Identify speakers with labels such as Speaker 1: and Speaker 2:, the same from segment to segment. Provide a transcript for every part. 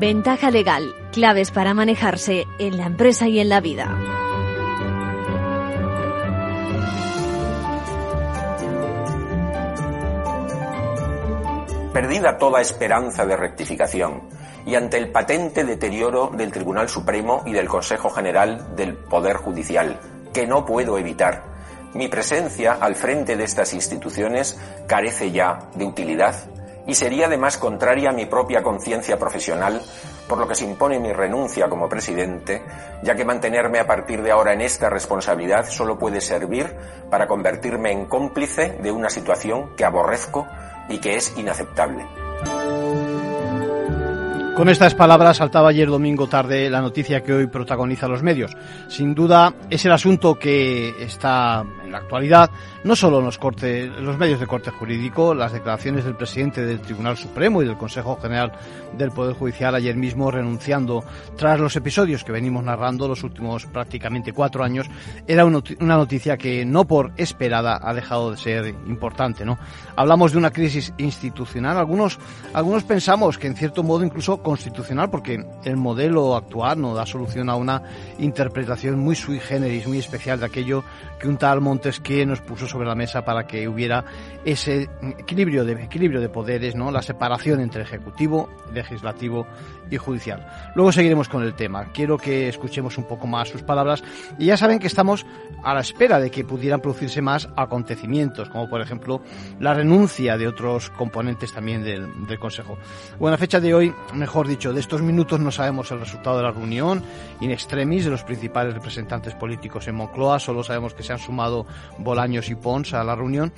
Speaker 1: Ventaja legal, claves para manejarse en la empresa y en la vida.
Speaker 2: Perdida toda esperanza de rectificación y ante el patente deterioro del Tribunal Supremo y del Consejo General del Poder Judicial, que no puedo evitar, mi presencia al frente de estas instituciones carece ya de utilidad y sería además contraria a mi propia conciencia profesional, por lo que se impone mi renuncia como presidente, ya que mantenerme a partir de ahora en esta responsabilidad solo puede servir para convertirme en cómplice de una situación que aborrezco y que es inaceptable.
Speaker 3: Con estas palabras saltaba ayer domingo tarde la noticia que hoy protagoniza los medios. Sin duda es el asunto que está en la actualidad, no solo en los, los medios de corte jurídico, las declaraciones del presidente del Tribunal Supremo y del Consejo General del Poder Judicial ayer mismo renunciando tras los episodios que venimos narrando los últimos prácticamente cuatro años, era una noticia que no por esperada ha dejado de ser importante, ¿no? Hablamos de una crisis institucional, algunos, algunos pensamos que en cierto modo incluso constitucional, porque el modelo actual no da solución a una interpretación muy sui generis, muy especial de aquello que un tal Montesquieu nos puso sobre la mesa para que hubiera ese equilibrio de, equilibrio de poderes, ¿no? la separación entre ejecutivo, legislativo y judicial. Luego seguiremos con el tema. Quiero que escuchemos un poco más sus palabras y ya saben que estamos a la espera de que pudieran producirse más acontecimientos, como por ejemplo la renuncia de otros componentes también del, del Consejo. Bueno, a fecha de hoy, mejor dicho, de estos minutos no sabemos el resultado de la reunión in extremis de los principales representantes políticos en Moncloa, solo sabemos que se han sumado Bolaños y Pons a la reunión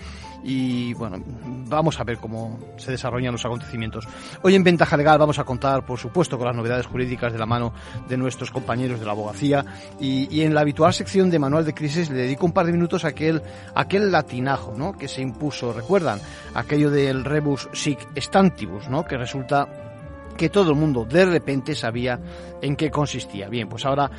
Speaker 3: y bueno, vamos a ver cómo se desarrollan los acontecimientos. Hoy en Ventaja Legal vamos a contar, por supuesto, con las novedades jurídicas de la mano de nuestros compañeros de la abogacía y, en la habitual sección de Manual de Crisis le dedico un par de minutos a aquel, aquel latinajo ¿no? que se impuso, recuerdan, aquello del rebus sic stantibus, ¿no? que resulta que todo el mundo de repente sabía en qué consistía. Bien, pues ahora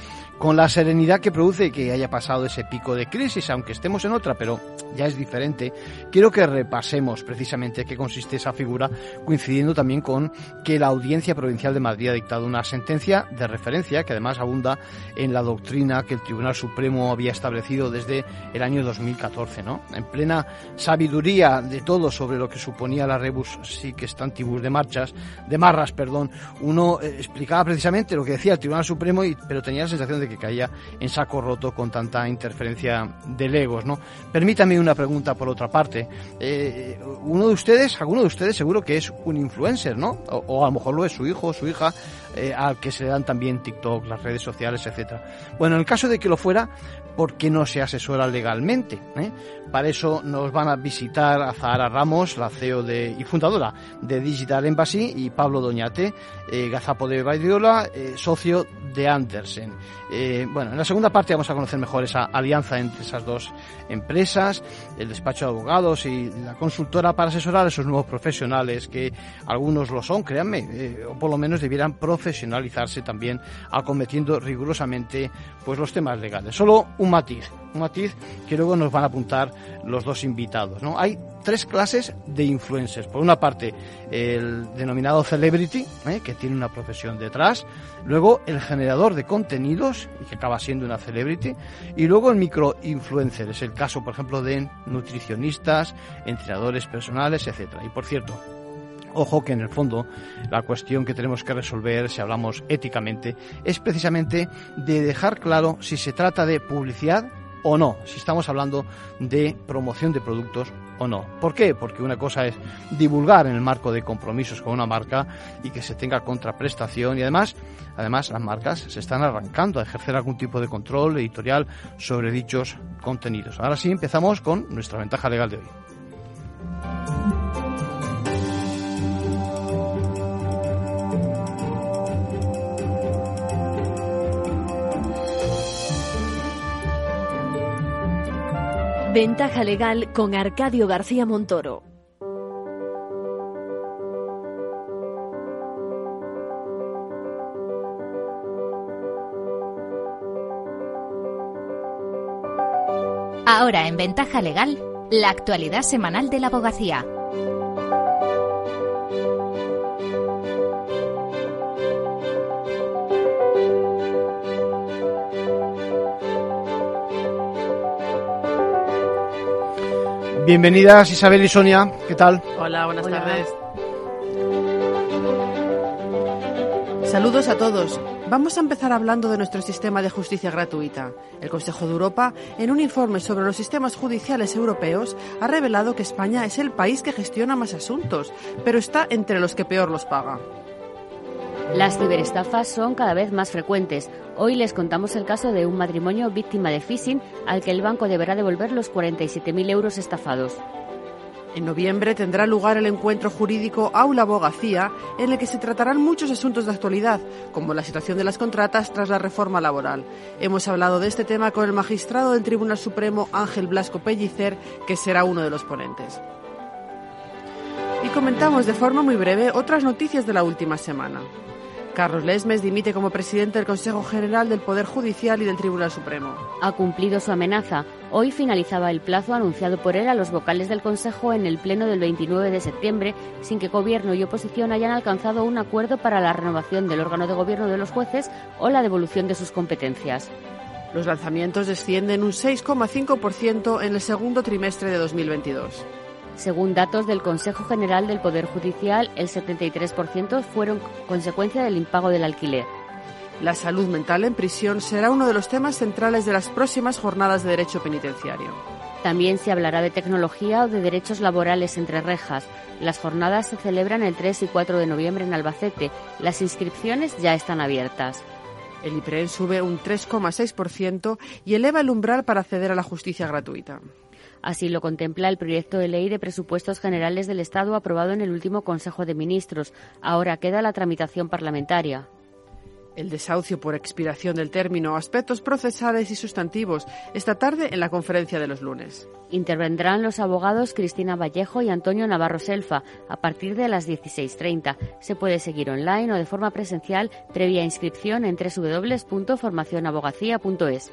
Speaker 3: con la serenidad que produce que haya pasado ese pico de crisis, aunque estemos en otra, pero ya es diferente, quiero que repasemos precisamente qué consiste esa figura, coincidiendo también con que la Audiencia Provincial de Madrid ha dictado una sentencia de referencia que además abunda en la doctrina que el Tribunal Supremo había establecido desde el año 2014, ¿no? En plena sabiduría de todo sobre lo que suponía la rebus sic stantibus de marchas, de marras, perdón, uno eh, explicaba precisamente lo que decía el Tribunal Supremo, y, pero tenía la sensación de que caía en saco roto con tanta interferencia de legos, ¿no? Permítame una pregunta por otra parte. Eh, uno de ustedes, alguno de ustedes seguro que es un influencer, ¿no? O, a lo mejor lo es su hijo o su hija, eh, al que se le dan también TikTok, las redes sociales, etcétera. Bueno, en el caso de que lo fuera, ¿por qué no se asesora legalmente? Eh? Para eso nos van a visitar a Zahara Ramos, la CEO de, y fundadora de Digital Embassy, y Pablo Doñate, eh, gazapo de Baidiola, eh, socio de Andersen. Eh, bueno, en la segunda parte vamos a conocer mejor esa alianza entre esas dos empresas, el despacho de abogados y la consultora para asesorar a esos nuevos profesionales que algunos lo son, créanme, o por lo menos debieran profesionalizarse también acometiendo rigurosamente pues los temas legales. Solo un matiz un matiz que luego nos van a apuntar los dos invitados. ¿no? Hay tres clases de influencers. Por una parte, el denominado celebrity, ¿eh? que tiene una profesión detrás. Luego, el generador de contenidos, y que acaba siendo una celebrity. Y luego, el microinfluencer. Es el caso, por ejemplo, de nutricionistas, entrenadores personales, etcétera. Y por cierto, Ojo que en el fondo la cuestión que tenemos que resolver, si hablamos éticamente, es precisamente de dejar claro si se trata de publicidad o no, si estamos hablando de promoción de productos o no. ¿Por qué? Porque una cosa es divulgar en el marco de compromisos con una marca y que se tenga contraprestación y además, además las marcas se están arrancando a ejercer algún tipo de control editorial sobre dichos contenidos. Ahora sí empezamos con nuestra ventaja legal de hoy.
Speaker 1: Ventaja legal con Arcadio García Montoro.
Speaker 4: Ahora en Ventaja Legal, la actualidad semanal de la abogacía.
Speaker 3: Bienvenidas Isabel y Sonia, ¿qué tal?
Speaker 5: Hola, buenas tardes. Saludos a todos. Vamos a empezar hablando de nuestro sistema de justicia gratuita. El Consejo de Europa, en un informe sobre los sistemas judiciales europeos, ha revelado que España es el país que gestiona más asuntos, pero está entre los que peor los paga.
Speaker 6: Las ciberestafas son cada vez más frecuentes. Hoy les contamos el caso de un matrimonio víctima de phishing al que el banco deberá devolver los 47.000 euros estafados.
Speaker 5: En noviembre tendrá lugar el encuentro jurídico Aula Abogacía, en el que se tratarán muchos asuntos de actualidad, como la situación de las contratas tras la reforma laboral. Hemos hablado de este tema con el magistrado del Tribunal Supremo Ángel Blasco Pellicer, que será uno de los ponentes. Y comentamos de forma muy breve otras noticias de la última semana. Carlos Lesmes dimite como presidente del Consejo General del Poder Judicial y del Tribunal Supremo.
Speaker 6: Ha cumplido su amenaza. Hoy finalizaba el plazo anunciado por él a los vocales del Consejo en el Pleno del 29 de septiembre, sin que Gobierno y oposición hayan alcanzado un acuerdo para la renovación del órgano de gobierno de los jueces o la devolución de sus competencias.
Speaker 5: Los lanzamientos descienden un 6,5% en el segundo trimestre de 2022.
Speaker 6: Según datos del Consejo General del Poder Judicial, el 73% fueron consecuencia del impago del alquiler.
Speaker 5: La salud mental en prisión será uno de los temas centrales de las próximas jornadas de derecho penitenciario.
Speaker 6: También se hablará de tecnología o de derechos laborales entre rejas. Las jornadas se celebran el 3 y 4 de noviembre en Albacete. Las inscripciones ya están abiertas.
Speaker 5: El IPREN sube un 3,6% y eleva el umbral para acceder a la justicia gratuita.
Speaker 6: Así lo contempla el proyecto de ley de presupuestos generales del Estado aprobado en el último Consejo de Ministros. Ahora queda la tramitación parlamentaria.
Speaker 5: El desahucio por expiración del término, aspectos procesales y sustantivos, esta tarde en la conferencia de los lunes.
Speaker 6: Intervendrán los abogados Cristina Vallejo y Antonio Navarro Selfa a partir de las 16.30. Se puede seguir online o de forma presencial previa inscripción en www.formacionabogacía.es.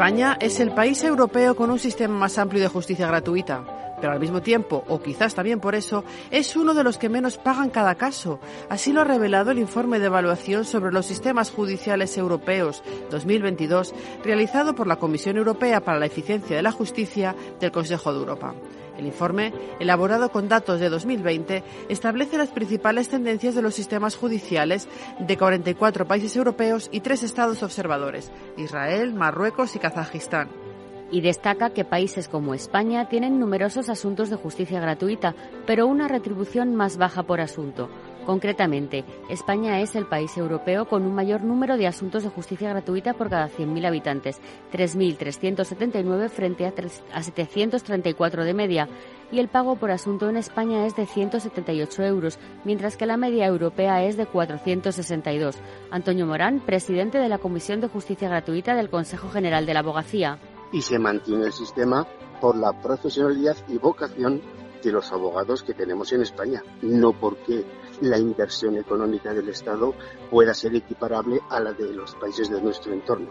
Speaker 5: España es el país europeo con un sistema más amplio de justicia gratuita, pero al mismo tiempo, o quizás también por eso, es uno de los que menos pagan cada caso. Así lo ha revelado el informe de evaluación sobre los sistemas judiciales europeos 2022, realizado por la Comisión Europea para la Eficiencia de la Justicia del Consejo de Europa. El informe, elaborado con datos de 2020, establece las principales tendencias de los sistemas judiciales de 44 países europeos y tres estados observadores, Israel, Marruecos y Kazajistán
Speaker 6: y destaca que países como España tienen numerosos asuntos de justicia gratuita, pero una retribución más baja por asunto. Concretamente, España es el país europeo con un mayor número de asuntos de justicia gratuita por cada 100.000 habitantes, 3.379 frente a, 734 de media, y el pago por asunto en España es de 178 euros, mientras que la media europea es de 462. Antonio Morán, presidente de la Comisión de Justicia Gratuita del Consejo General de la Abogacía.
Speaker 7: Y se mantiene el sistema por la profesionalidad y vocación de los abogados que tenemos en España, no porque la inversión económica del Estado pueda ser equiparable a la de los países de nuestro entorno.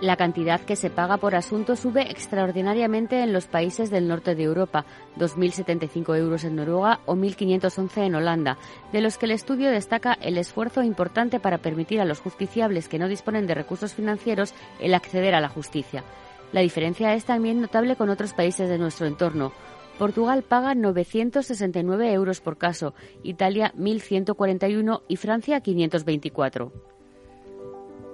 Speaker 6: La cantidad que se paga por asunto sube extraordinariamente en los países del norte de Europa, 2.075 euros en Noruega o 1.511 en Holanda, de los que el estudio destaca el esfuerzo importante para permitir a los justiciables que no disponen de recursos financieros el acceder a la justicia. La diferencia es también notable con otros países de nuestro entorno. Portugal paga 969 euros por caso, Italia 1.141 y Francia 524.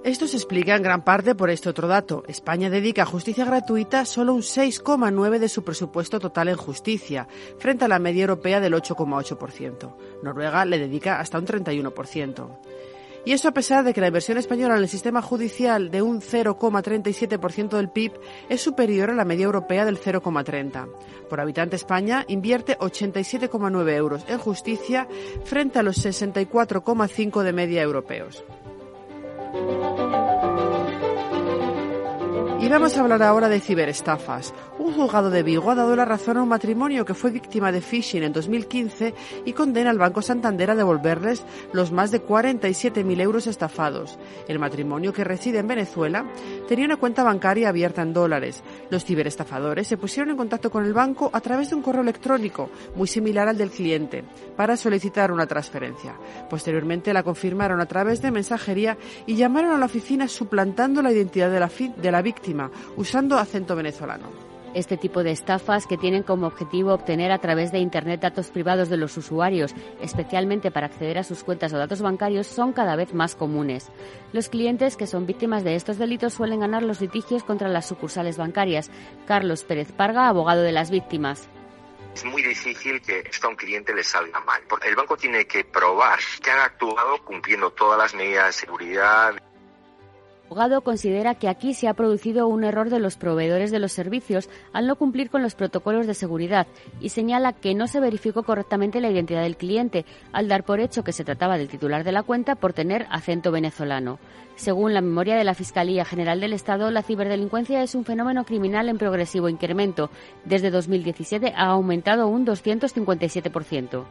Speaker 5: Esto se explica en gran parte por este otro dato. España dedica a justicia gratuita solo un 6,9 de su presupuesto total en justicia, frente a la media europea del 8,8%. Noruega le dedica hasta un 31%. Y eso a pesar de que la inversión española en el sistema judicial de un 0,37% del PIB es superior a la media europea del 0,30%. Por habitante España invierte 87,9 euros en justicia frente a los 64,5 de media europeos. Y vamos a hablar ahora de ciberestafas. Un juzgado de Vigo ha dado la razón a un matrimonio que fue víctima de phishing en 2015 y condena al Banco Santander a devolverles los más de 47.000 euros estafados. El matrimonio, que reside en Venezuela, tenía una cuenta bancaria abierta en dólares. Los ciberestafadores se pusieron en contacto con el banco a través de un correo electrónico, muy similar al del cliente, para solicitar una transferencia. Posteriormente la confirmaron a través de mensajería y llamaron a la oficina suplantando la identidad de la, de la víctima usando acento venezolano.
Speaker 6: Este tipo de estafas que tienen como objetivo obtener a través de Internet datos privados de los usuarios, especialmente para acceder a sus cuentas o datos bancarios, son cada vez más comunes. Los clientes que son víctimas de estos delitos suelen ganar los litigios contra las sucursales bancarias. Carlos Pérez Parga, abogado de las víctimas.
Speaker 8: Es muy difícil que esto a un cliente le salga mal. El banco tiene que probar que han actuado cumpliendo todas las medidas de seguridad,
Speaker 6: abogado considera que aquí se ha producido un error de los proveedores de los servicios al no cumplir con los protocolos de seguridad y señala que no se verificó correctamente la identidad del cliente al dar por hecho que se trataba del titular de la cuenta por tener acento venezolano. Según la memoria de la Fiscalía General del Estado, la ciberdelincuencia es un fenómeno criminal en progresivo incremento. Desde 2017 ha aumentado un 257%.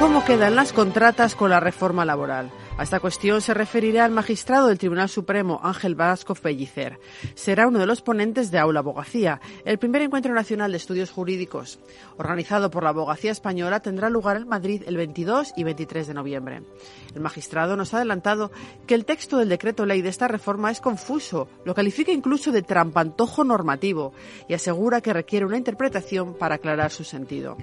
Speaker 5: ¿Cómo quedan las contratas con la reforma laboral? A esta cuestión se referirá el magistrado del Tribunal Supremo, Ángel Vasco Pellicer. Será uno de los ponentes de Aula Abogacía, el primer encuentro nacional de estudios jurídicos. Organizado por la Abogacía Española, tendrá lugar en Madrid el 22 y 23 de noviembre. El magistrado nos ha adelantado que el texto del decreto ley de esta reforma es confuso, lo califica incluso de trampantojo normativo y asegura que requiere una interpretación para aclarar su sentido.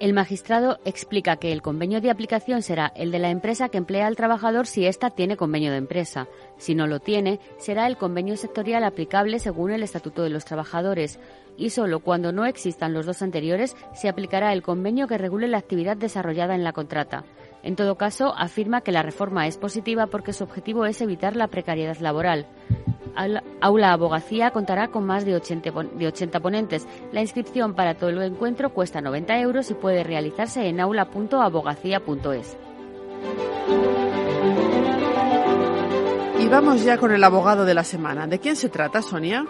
Speaker 6: El magistrado explica que el convenio de aplicación será el de la empresa que emplea al trabajador si ésta tiene convenio de empresa. Si no lo tiene, será el convenio sectorial aplicable según el Estatuto de los Trabajadores. Y solo cuando no existan los dos anteriores se aplicará el convenio que regule la actividad desarrollada en la contrata. En todo caso, afirma que la reforma es positiva porque su objetivo es evitar la precariedad laboral. Aula Abogacía contará con más de 80, de ponentes. La inscripción para todo el encuentro cuesta 90 euros y puede realizarse en aula.abogacía.es.
Speaker 5: Y vamos ya con el abogado de la semana. ¿De quién se trata, Sonia?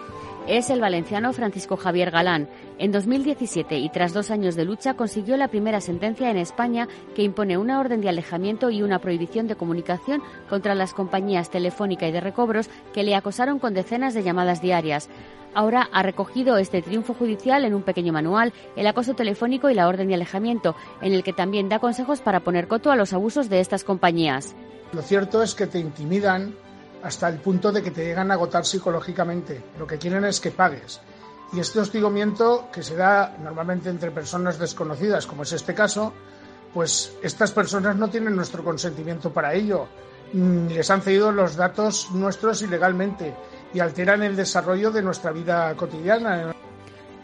Speaker 6: Es el valenciano Francisco Javier Galán. En 2017 y tras dos años de lucha consiguió la primera sentencia en España que impone una orden de alejamiento y una prohibición de comunicación contra las compañías telefónica y de recobros que le acosaron con decenas de llamadas diarias. Ahora ha recogido este triunfo judicial en un pequeño manual, el acoso telefónico y la orden de alejamiento, en el que también da consejos para poner coto a los abusos de estas compañías.
Speaker 9: Lo cierto es que te intimidan, hasta el punto de que te llegan a agotar psicológicamente. Lo que quieren es que pagues. Y este hostigamiento que se da normalmente entre personas desconocidas, como es este caso, pues estas personas no tienen nuestro consentimiento para ello. Les han cedido los datos nuestros ilegalmente y alteran el desarrollo de nuestra vida cotidiana.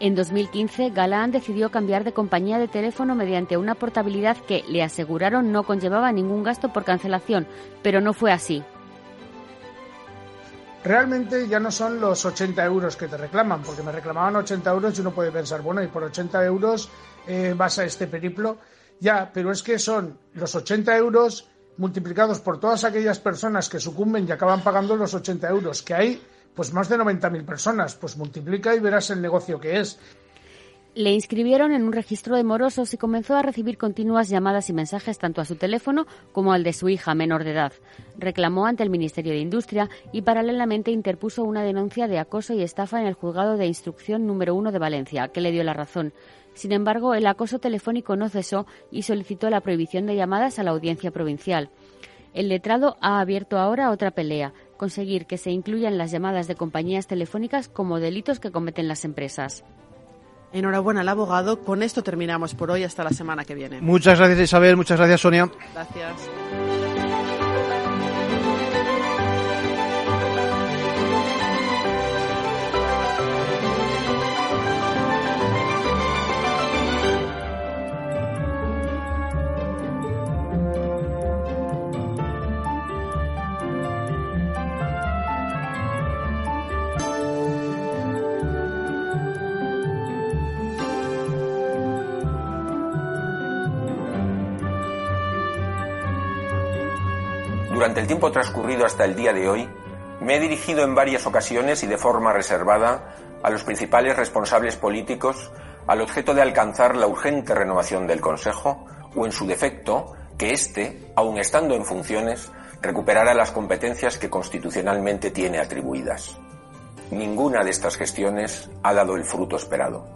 Speaker 6: En 2015, Galán decidió cambiar de compañía de teléfono mediante una portabilidad que, le aseguraron, no conllevaba ningún gasto por cancelación, pero no fue así
Speaker 9: realmente ya no son los 80 euros que te reclaman, porque me reclamaban 80 euros y uno puede pensar, bueno, y por 80 euros eh, vas a este periplo. Ya, pero es que son los 80 euros multiplicados por todas aquellas personas que sucumben y acaban pagando los 80 euros, que hay pues más de 90.000 personas, pues multiplica y verás el negocio que es.
Speaker 6: Le inscribieron en un registro de morosos y comenzó a recibir continuas llamadas y mensajes tanto a su teléfono como al de su hija menor de edad. Reclamó ante el Ministerio de Industria y paralelamente interpuso una denuncia de acoso y estafa en el juzgado de instrucción número uno de Valencia, que le dio la razón. Sin embargo, el acoso telefónico no cesó y solicitó la prohibición de llamadas a la audiencia provincial. El letrado ha abierto ahora otra pelea, conseguir que se incluyan las llamadas de compañías telefónicas como delitos que cometen las empresas.
Speaker 5: Enhorabuena al abogado. Con esto terminamos por hoy. Hasta la semana que viene.
Speaker 3: Muchas gracias Isabel, muchas gracias Sonia.
Speaker 5: Gracias.
Speaker 2: Durante el tiempo transcurrido hasta el día de hoy, me he dirigido en varias ocasiones y de forma reservada a los principales responsables políticos al objeto de alcanzar la urgente renovación del Consejo o, en su defecto, que éste, aun estando en funciones, recuperara las competencias que constitucionalmente tiene atribuidas. Ninguna de estas gestiones ha dado el fruto esperado.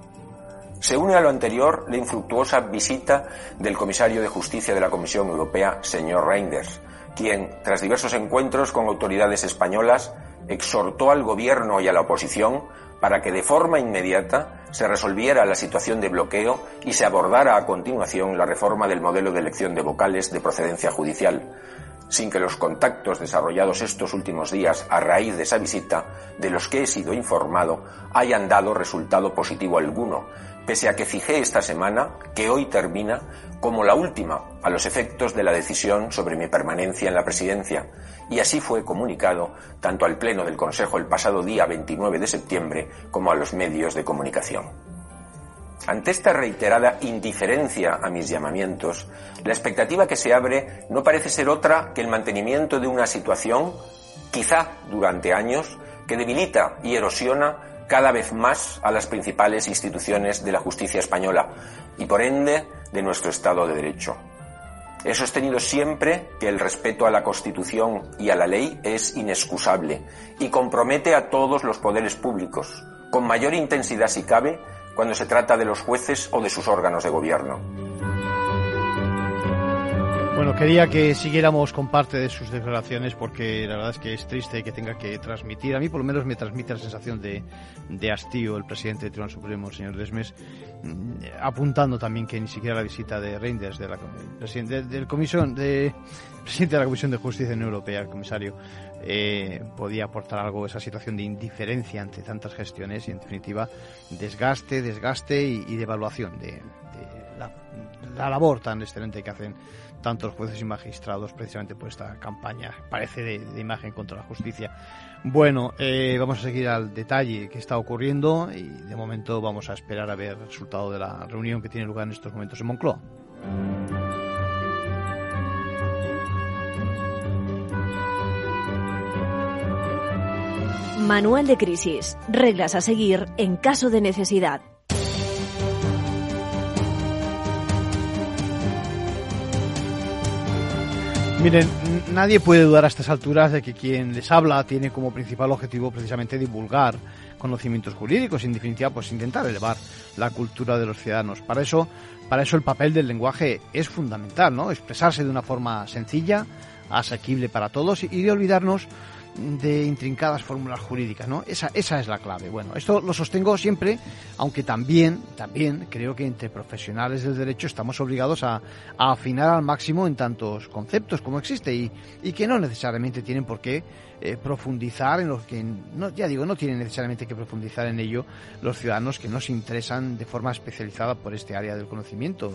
Speaker 2: Se une a lo anterior la infructuosa visita del comisario de Justicia de la Comisión Europea, señor Reinders, quien, tras diversos encuentros con autoridades españolas, exhortó al gobierno y a la oposición para que de forma inmediata se resolviera la situación de bloqueo y se abordara a continuación la reforma del modelo de elección de vocales de procedencia judicial, sin que los contactos desarrollados estos últimos días a raíz de esa visita, de los que he sido informado, hayan dado resultado positivo alguno, pese a que fijé esta semana, que hoy termina, como la última a los efectos de la decisión sobre mi permanencia en la presidencia, y así fue comunicado tanto al Pleno del Consejo el pasado día 29 de septiembre como a los medios de comunicación. Ante esta reiterada indiferencia a mis llamamientos, la expectativa que se abre no parece ser otra que el mantenimiento de una situación, quizá durante años, que debilita y erosiona cada vez más a las principales instituciones de la justicia española y por ende de nuestro Estado de Derecho. He sostenido siempre que el respeto a la Constitución y a la ley es inexcusable y compromete a todos los poderes públicos, con mayor intensidad si cabe, cuando se trata de los jueces o de sus órganos de gobierno.
Speaker 3: Bueno, quería que siguiéramos con parte de sus declaraciones porque la verdad es que es triste que tenga que transmitir, a mí por lo menos me transmite la sensación de, de hastío el presidente del Tribunal Supremo, el señor Desmes, mm, apuntando también que ni siquiera la visita de Reinders, de la, presidente, del comisión, de, presidente de la Comisión de Justicia Unión Europea, el comisario, eh, podía aportar algo esa situación de indiferencia ante tantas gestiones y en definitiva desgaste, desgaste y, devaluación de, la, labor tan excelente que hacen tantos jueces y magistrados precisamente por esta campaña, parece de, imagen contra la justicia. Bueno, eh, vamos a seguir al detalle que está ocurriendo y de momento vamos a esperar a ver el resultado de la reunión que tiene lugar en estos momentos en Moncloa.
Speaker 1: Manual de crisis. Reglas a seguir en caso de necesidad.
Speaker 3: Miren, nadie puede dudar a estas alturas de que quien les habla tiene como principal objetivo precisamente divulgar conocimientos jurídicos, en definitiva, pues intentar elevar la cultura de los ciudadanos. Para eso, para eso el papel del lenguaje es fundamental, ¿no? Expresarse de una forma sencilla, asequible para todos y de olvidarnos de intrincadas fórmulas jurídicas, ¿no? Esa, esa es la clave. Bueno, esto lo sostengo siempre, aunque también, también creo que entre profesionales del derecho estamos obligados a, afinar al máximo en tantos conceptos como existe y, y que no necesariamente tienen por qué eh, profundizar en lo que, no, ya digo, no tienen necesariamente que profundizar en ello los ciudadanos que no se interesan de forma especializada por este área del conocimiento,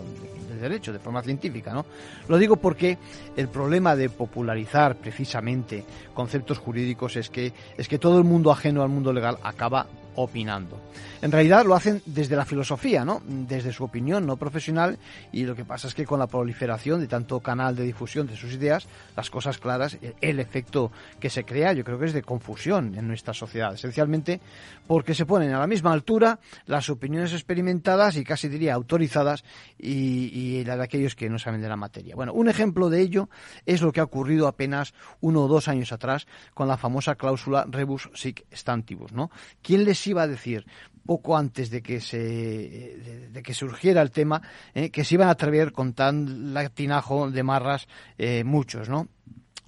Speaker 3: del derecho, de forma científica, ¿no? Lo digo porque el problema de popularizar precisamente conceptos jurídicos es que, es que todo el mundo ajeno al mundo legal acaba opinando. En realidad lo hacen desde la filosofía, ¿no? Desde su opinión no profesional y lo que pasa es que con la proliferación de tanto canal de difusión de sus ideas, las cosas claras, el efecto que se crea yo creo que es de confusión en nuestra sociedad, esencialmente porque se ponen a la misma altura las opiniones experimentadas y casi diría autorizadas y, y las de aquellos que no saben de la materia. Bueno, un ejemplo de ello es lo que ha ocurrido apenas uno o dos años atrás con la famosa cláusula rebus sic stantibus, ¿no? ¿Quién les iba a decir poco antes de que se de, que surgiera el tema eh, que se iban a atrever con tan latinajo de marras eh, muchos, ¿no?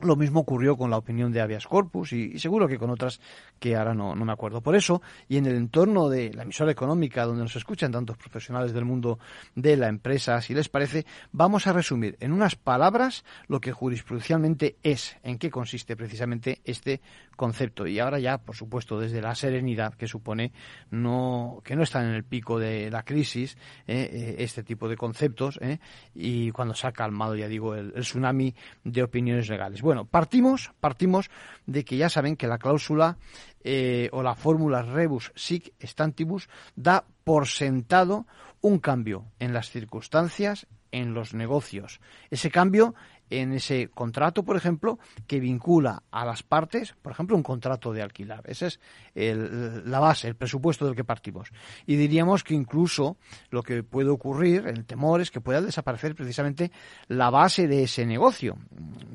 Speaker 3: Lo mismo ocurrió con la opinión de habeas corpus y, seguro que con otras que ahora no, no, me acuerdo. Por eso, y en el entorno de la emisora económica donde nos escuchan tantos profesionales del mundo de la empresa, si les parece, vamos a resumir en unas palabras lo que jurisprudencialmente es, en qué consiste precisamente este concepto. Y ahora ya, por supuesto, desde la serenidad que supone no, que no están en el pico de la crisis eh, eh, este tipo de conceptos eh, y cuando se ha calmado, ya digo, el, el tsunami de opiniones legales. Bueno, partimos, partimos de que ya saben que la cláusula eh, o la fórmula rebus sic stantibus da por sentado un cambio en las circunstancias, en los negocios. Ese cambio en ese contrato, por ejemplo, que vincula a las partes, por ejemplo, un contrato de alquilar. Esa es la base, el presupuesto del que partimos. Y diríamos que incluso lo que puede ocurrir, el temor, es que pueda desaparecer precisamente la base de ese negocio,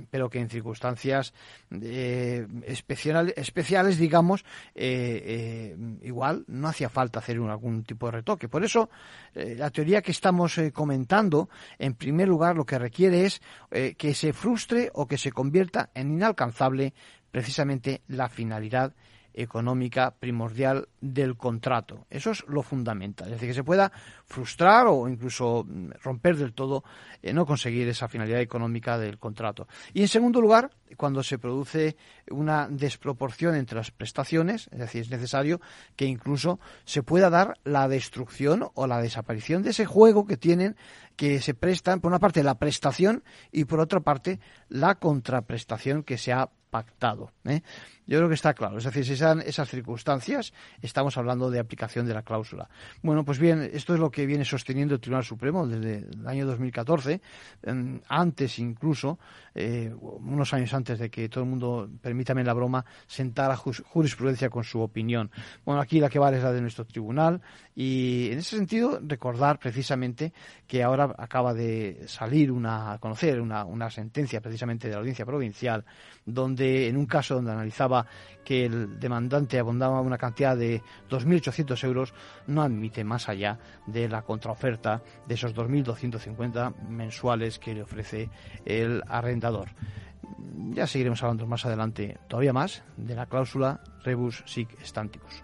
Speaker 3: pero que en circunstancias eh, especiales, digamos, eh, eh, igual no hacía falta hacer algún tipo de retoque. Por eso, la teoría que estamos comentando en primer lugar, lo que requiere es eh, que se frustre o que se convierta en inalcanzable precisamente la finalidad económica primordial del contrato. Eso es lo fundamental. Es decir, que se pueda frustrar o incluso mm, romper del todo, eh, no conseguir esa finalidad económica del contrato. Y en segundo lugar, cuando se produce una desproporción entre las prestaciones, es decir, es necesario que incluso se pueda dar la destrucción o la desaparición de ese juego que tienen, que se prestan, por una parte la prestación y por otra parte la contraprestación que se ha pactado. ¿eh? Yo creo que está claro. Es decir, si sean esas circunstancias, estamos hablando de aplicación de la cláusula. Bueno, pues bien, esto es lo que viene sosteniendo el Tribunal Supremo desde el año 2014, antes incluso, eh, unos años antes de que todo el mundo, permítame la broma, sentara jurisprudencia con su opinión. Bueno, aquí la que vale es la de nuestro tribunal y en ese sentido recordar precisamente que ahora acaba de salir una, conocer una sentencia precisamente de la audiencia provincial donde en un caso donde analizaba que el demandante abondaba una cantidad de 2.800 euros, no admite más allá de la contraoferta de esos 2.250 mensuales que le ofrece el arrendador. Ya seguiremos hablando más adelante, todavía más, de la cláusula rebus sic stantibus.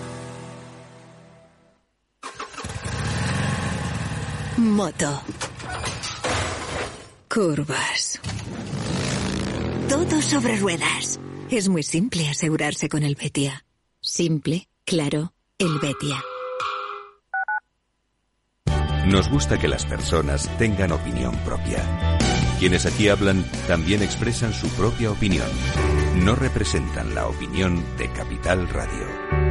Speaker 10: Moto. Curvas. Todo sobre ruedas. Es muy simple asegurarse con el Betia. Simple, claro, el Betia.
Speaker 11: Nos gusta que las personas tengan opinión propia. Quienes aquí hablan también expresan su propia opinión. No representan la opinión de Capital Radio.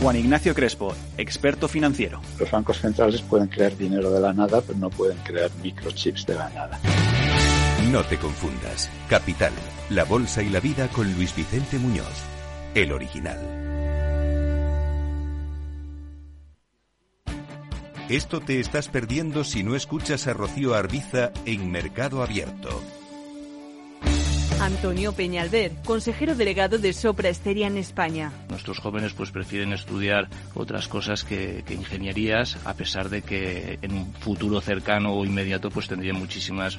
Speaker 12: Juan Ignacio Crespo, experto financiero.
Speaker 13: Los bancos centrales pueden crear dinero de la nada, pero no pueden crear microchips de la nada.
Speaker 11: No te confundas. Capital, la bolsa y la vida con Luis Vicente Muñoz, el original. Esto te estás perdiendo si no escuchas a Rocío Arbiza en Mercado Abierto.
Speaker 14: Antonio Peñalver, consejero delegado de Sopra Esteria en España.
Speaker 15: Nuestros jóvenes pues prefieren estudiar otras cosas que, ingenierías, a pesar de que en un futuro cercano o inmediato pues tendrían muchísimas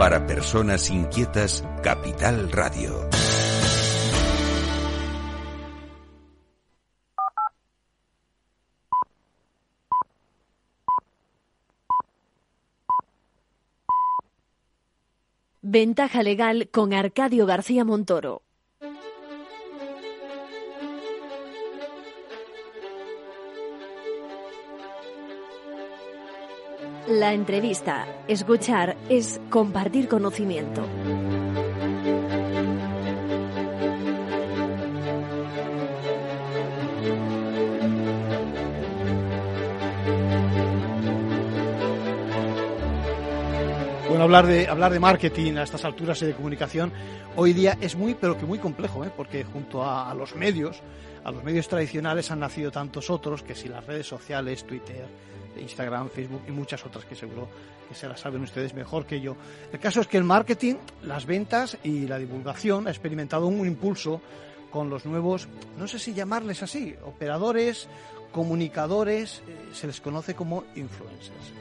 Speaker 11: Para personas inquietas, Capital Radio.
Speaker 1: Ventaja legal con Arcadio García Montoro. La entrevista. Escuchar es compartir conocimiento.
Speaker 3: Bueno, hablar de, hablar de marketing a estas alturas y de comunicación hoy día es muy, pero que muy complejo, ¿eh? porque junto a, a, los medios, a los medios tradicionales han nacido tantos otros, que si las redes sociales, Twitter, Instagram, Facebook y muchas otras que seguro que se las saben ustedes mejor que yo. El caso es que el marketing, las ventas y la divulgación ha experimentado un impulso con los nuevos, no sé si llamarles así, operadores, comunicadores, eh, se les conoce como influencers.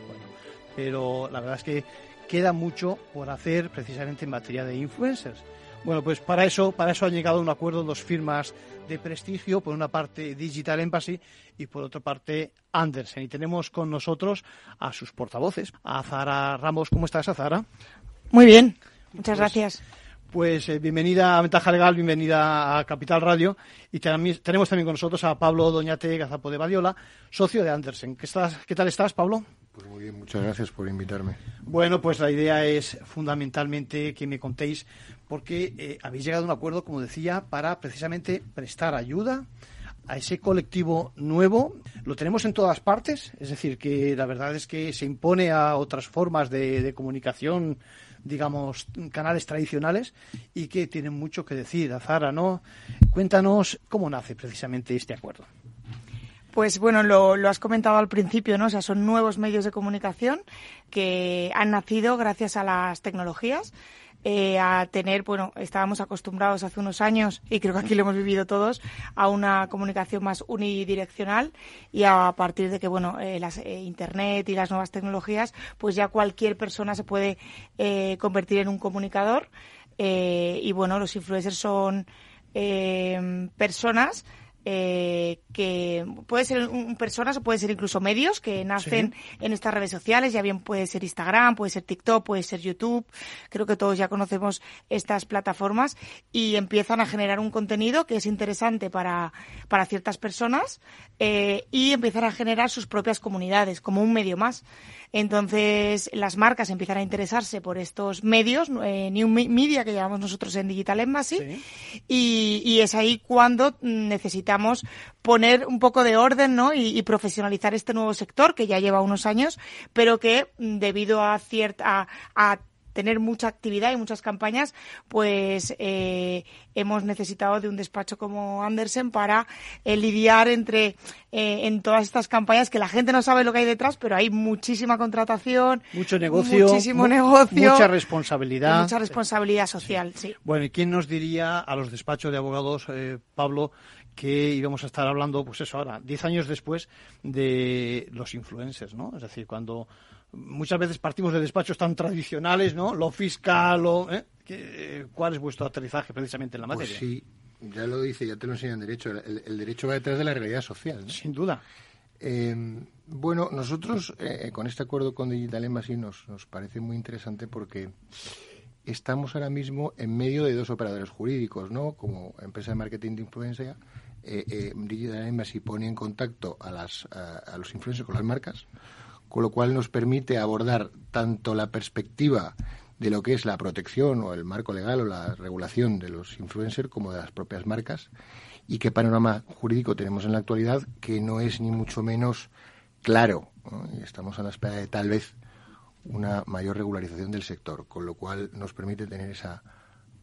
Speaker 3: Pero la verdad es que queda mucho por hacer precisamente en materia de influencers. Bueno, pues para eso, para eso han llegado a un acuerdo dos firmas de prestigio, por una parte Digital Embassy y por otra parte Andersen. Y tenemos con nosotros a sus portavoces, a Zara Ramos. ¿Cómo estás, Zara?
Speaker 16: Muy bien, muchas pues, gracias.
Speaker 3: Pues eh, bienvenida a Ventaja Legal, bienvenida a Capital Radio. Y tenemos también con nosotros a Pablo Doñate Gazapo de Badiola, socio de Andersen. ¿Qué, estás, ¿Qué tal estás, Pablo?
Speaker 17: Pues muy bien, muchas gracias por invitarme.
Speaker 3: Bueno, pues la idea es fundamentalmente que me contéis porque eh, habéis llegado a un acuerdo, como decía, para precisamente prestar ayuda a ese colectivo nuevo. Lo tenemos en todas partes, es decir, que la verdad es que se impone a otras formas de, comunicación, digamos, canales tradicionales y que tienen mucho que decir. Azara, ¿no? Cuéntanos cómo nace precisamente este acuerdo.
Speaker 16: Pues bueno, lo, lo, has comentado al principio, ¿no? O sea, son nuevos medios de comunicación que han nacido gracias a las tecnologías. Eh, a tener, bueno, estábamos acostumbrados hace unos años, y creo que aquí lo hemos vivido todos, a una comunicación más unidireccional y a partir de que, bueno, eh, las, eh, Internet y las nuevas tecnologías, pues ya cualquier persona se puede eh, convertir en un comunicador. Y bueno, los influencers son personas eh, que puede ser un, personas o puede ser incluso medios que nacen sí. en estas redes sociales, ya bien puede ser Instagram, puede ser TikTok, puede ser YouTube, creo que todos ya conocemos estas plataformas y empiezan a generar un contenido que es interesante para, para ciertas personas eh, y empiezan a generar sus propias comunidades como un medio más. Entonces, las marcas empiezan a interesarse por estos medios, eh, New Media, que llamamos nosotros en Digital Embassy, sí. y, y, es ahí cuando necesitamos poner un poco de orden ¿no? Y, y, profesionalizar este nuevo sector, que ya lleva unos años, pero que debido a cierta a, a tener mucha actividad y muchas campañas, pues eh, hemos necesitado de un despacho como Andersen para eh, lidiar entre eh, en todas estas campañas que la gente no sabe lo que hay detrás, pero hay muchísima contratación,
Speaker 3: mucho negocio,
Speaker 16: muchísimo negocio,
Speaker 3: mucha responsabilidad,
Speaker 16: mucha responsabilidad social. Sí.
Speaker 3: sí. Bueno, ¿y quién nos diría a los despachos de abogados, eh, Pablo? Que íbamos a estar hablando, pues eso ahora, diez años después de los influencers, ¿no? Es decir, cuando muchas veces partimos de despachos tan tradicionales, ¿no? Lo fiscal, lo, ¿eh? ¿cuál es vuestro aterrizaje precisamente en la materia?
Speaker 17: Pues sí, ya lo dice, ya te lo enseñan derecho. El, el derecho va detrás de la realidad social. ¿no?
Speaker 3: Sin duda.
Speaker 17: Eh, bueno, nosotros eh, con este acuerdo con Digital Embassy nos, nos parece muy interesante porque estamos ahora mismo en medio de dos operadores jurídicos, ¿no? Como empresa de marketing de influencia, eh, eh, Digital Embassy pone en contacto a, las, los influencers con las marcas, con lo cual nos permite abordar tanto la perspectiva de lo que es la protección o el marco legal o la regulación de los influencers como de las propias marcas y qué panorama jurídico tenemos en la actualidad que no es ni mucho menos claro. Y estamos a la espera de tal vez una mayor regularización del sector, con lo cual nos permite tener esa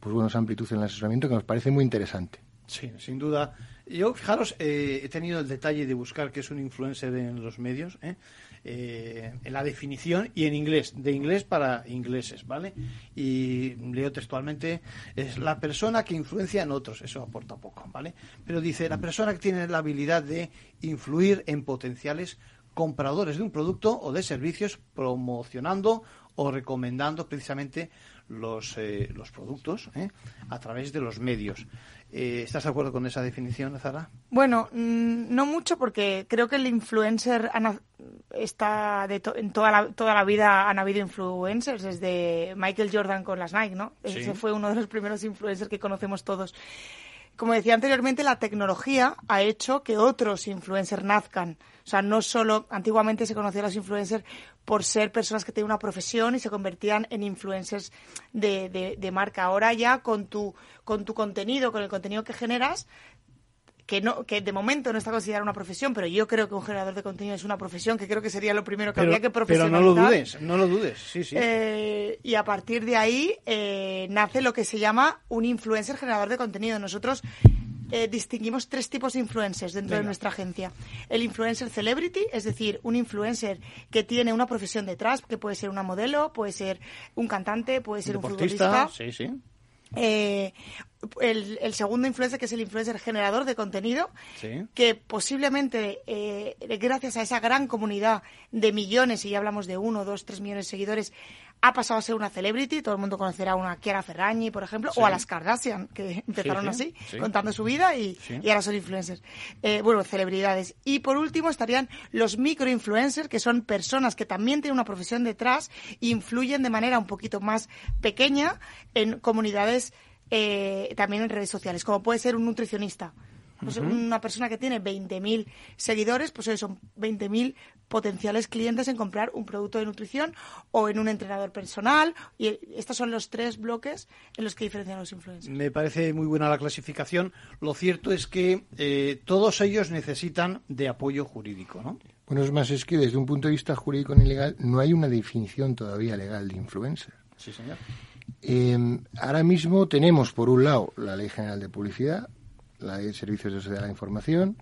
Speaker 17: pues bueno, esa amplitud en el asesoramiento que nos parece muy interesante.
Speaker 3: Sí, sin duda. Yo, fijaros, eh, he tenido el detalle de buscar qué es un influencer en los medios, ¿eh? Eh, en la definición y en inglés, de inglés para ingleses, ¿vale? Y leo textualmente, es la persona que influencia en otros, eso aporta poco, ¿vale? Pero dice, la persona que tiene la habilidad de influir en potenciales compradores de un producto o de servicios promocionando o recomendando precisamente los, eh, los productos ¿eh? a través de los medios. Eh, ¿Estás de acuerdo con esa definición, Zara?
Speaker 16: Bueno, mmm, no mucho porque creo que el influencer está de to en toda la, toda la vida han habido influencers, desde Michael Jordan con las Nike, ¿no? Sí. Ese fue uno de los primeros influencers que conocemos todos. Como decía anteriormente, la tecnología ha hecho que otros influencers nazcan. O sea, no solo, antiguamente se conocían los influencers por ser personas que tenían una profesión y se convertían en influencers de, de, marca. Ahora ya con tu, con tu contenido, con el contenido que generas, que no que de momento no está considerada una profesión, pero yo creo que un generador de contenido es una profesión, que creo que sería lo primero que habría que profesionalizar.
Speaker 3: Pero no lo dudes, no lo dudes, sí, sí.
Speaker 16: Eh, y a partir de ahí eh, nace lo que se llama un influencer generador de contenido. Nosotros eh, distinguimos tres tipos de influencers dentro de nuestra agencia. El influencer celebrity, es decir, un influencer que tiene una profesión detrás, que puede ser una modelo, puede ser un cantante, puede ser un futbolista.
Speaker 3: Sí, sí.
Speaker 16: Eh, el, segundo influencer, que es el influencer generador de contenido, que posiblemente, eh, gracias a esa gran comunidad de millones, y ya hablamos de uno, dos, tres millones de seguidores, ha pasado a ser una celebrity. Todo el mundo conocerá a una Chiara Ferragni, por ejemplo, o a las Kardashian, que empezaron así, contando su vida y, ahora son influencers. Eh, bueno, celebridades. Y por último estarían los microinfluencers, que son personas que también tienen una profesión detrás e influyen de manera un poquito más pequeña en comunidades eh, también en redes sociales, como puede ser un nutricionista. Pues Una persona que tiene 20.000 seguidores, pues son 20.000 potenciales clientes en comprar un producto de nutrición o en un entrenador personal. Y estos son los tres bloques en los que diferencian los influencers.
Speaker 3: Me parece muy buena la clasificación. Lo cierto es que eh, todos ellos necesitan de apoyo jurídico, ¿no?
Speaker 17: Bueno, es más, es que desde un punto de vista jurídico ni legal no hay una definición todavía legal de influencer.
Speaker 3: Sí, señor.
Speaker 17: Eh, ahora mismo tenemos, por un lado, la Ley General de Publicidad, la Ley de Servicios de Sociedad de la Información,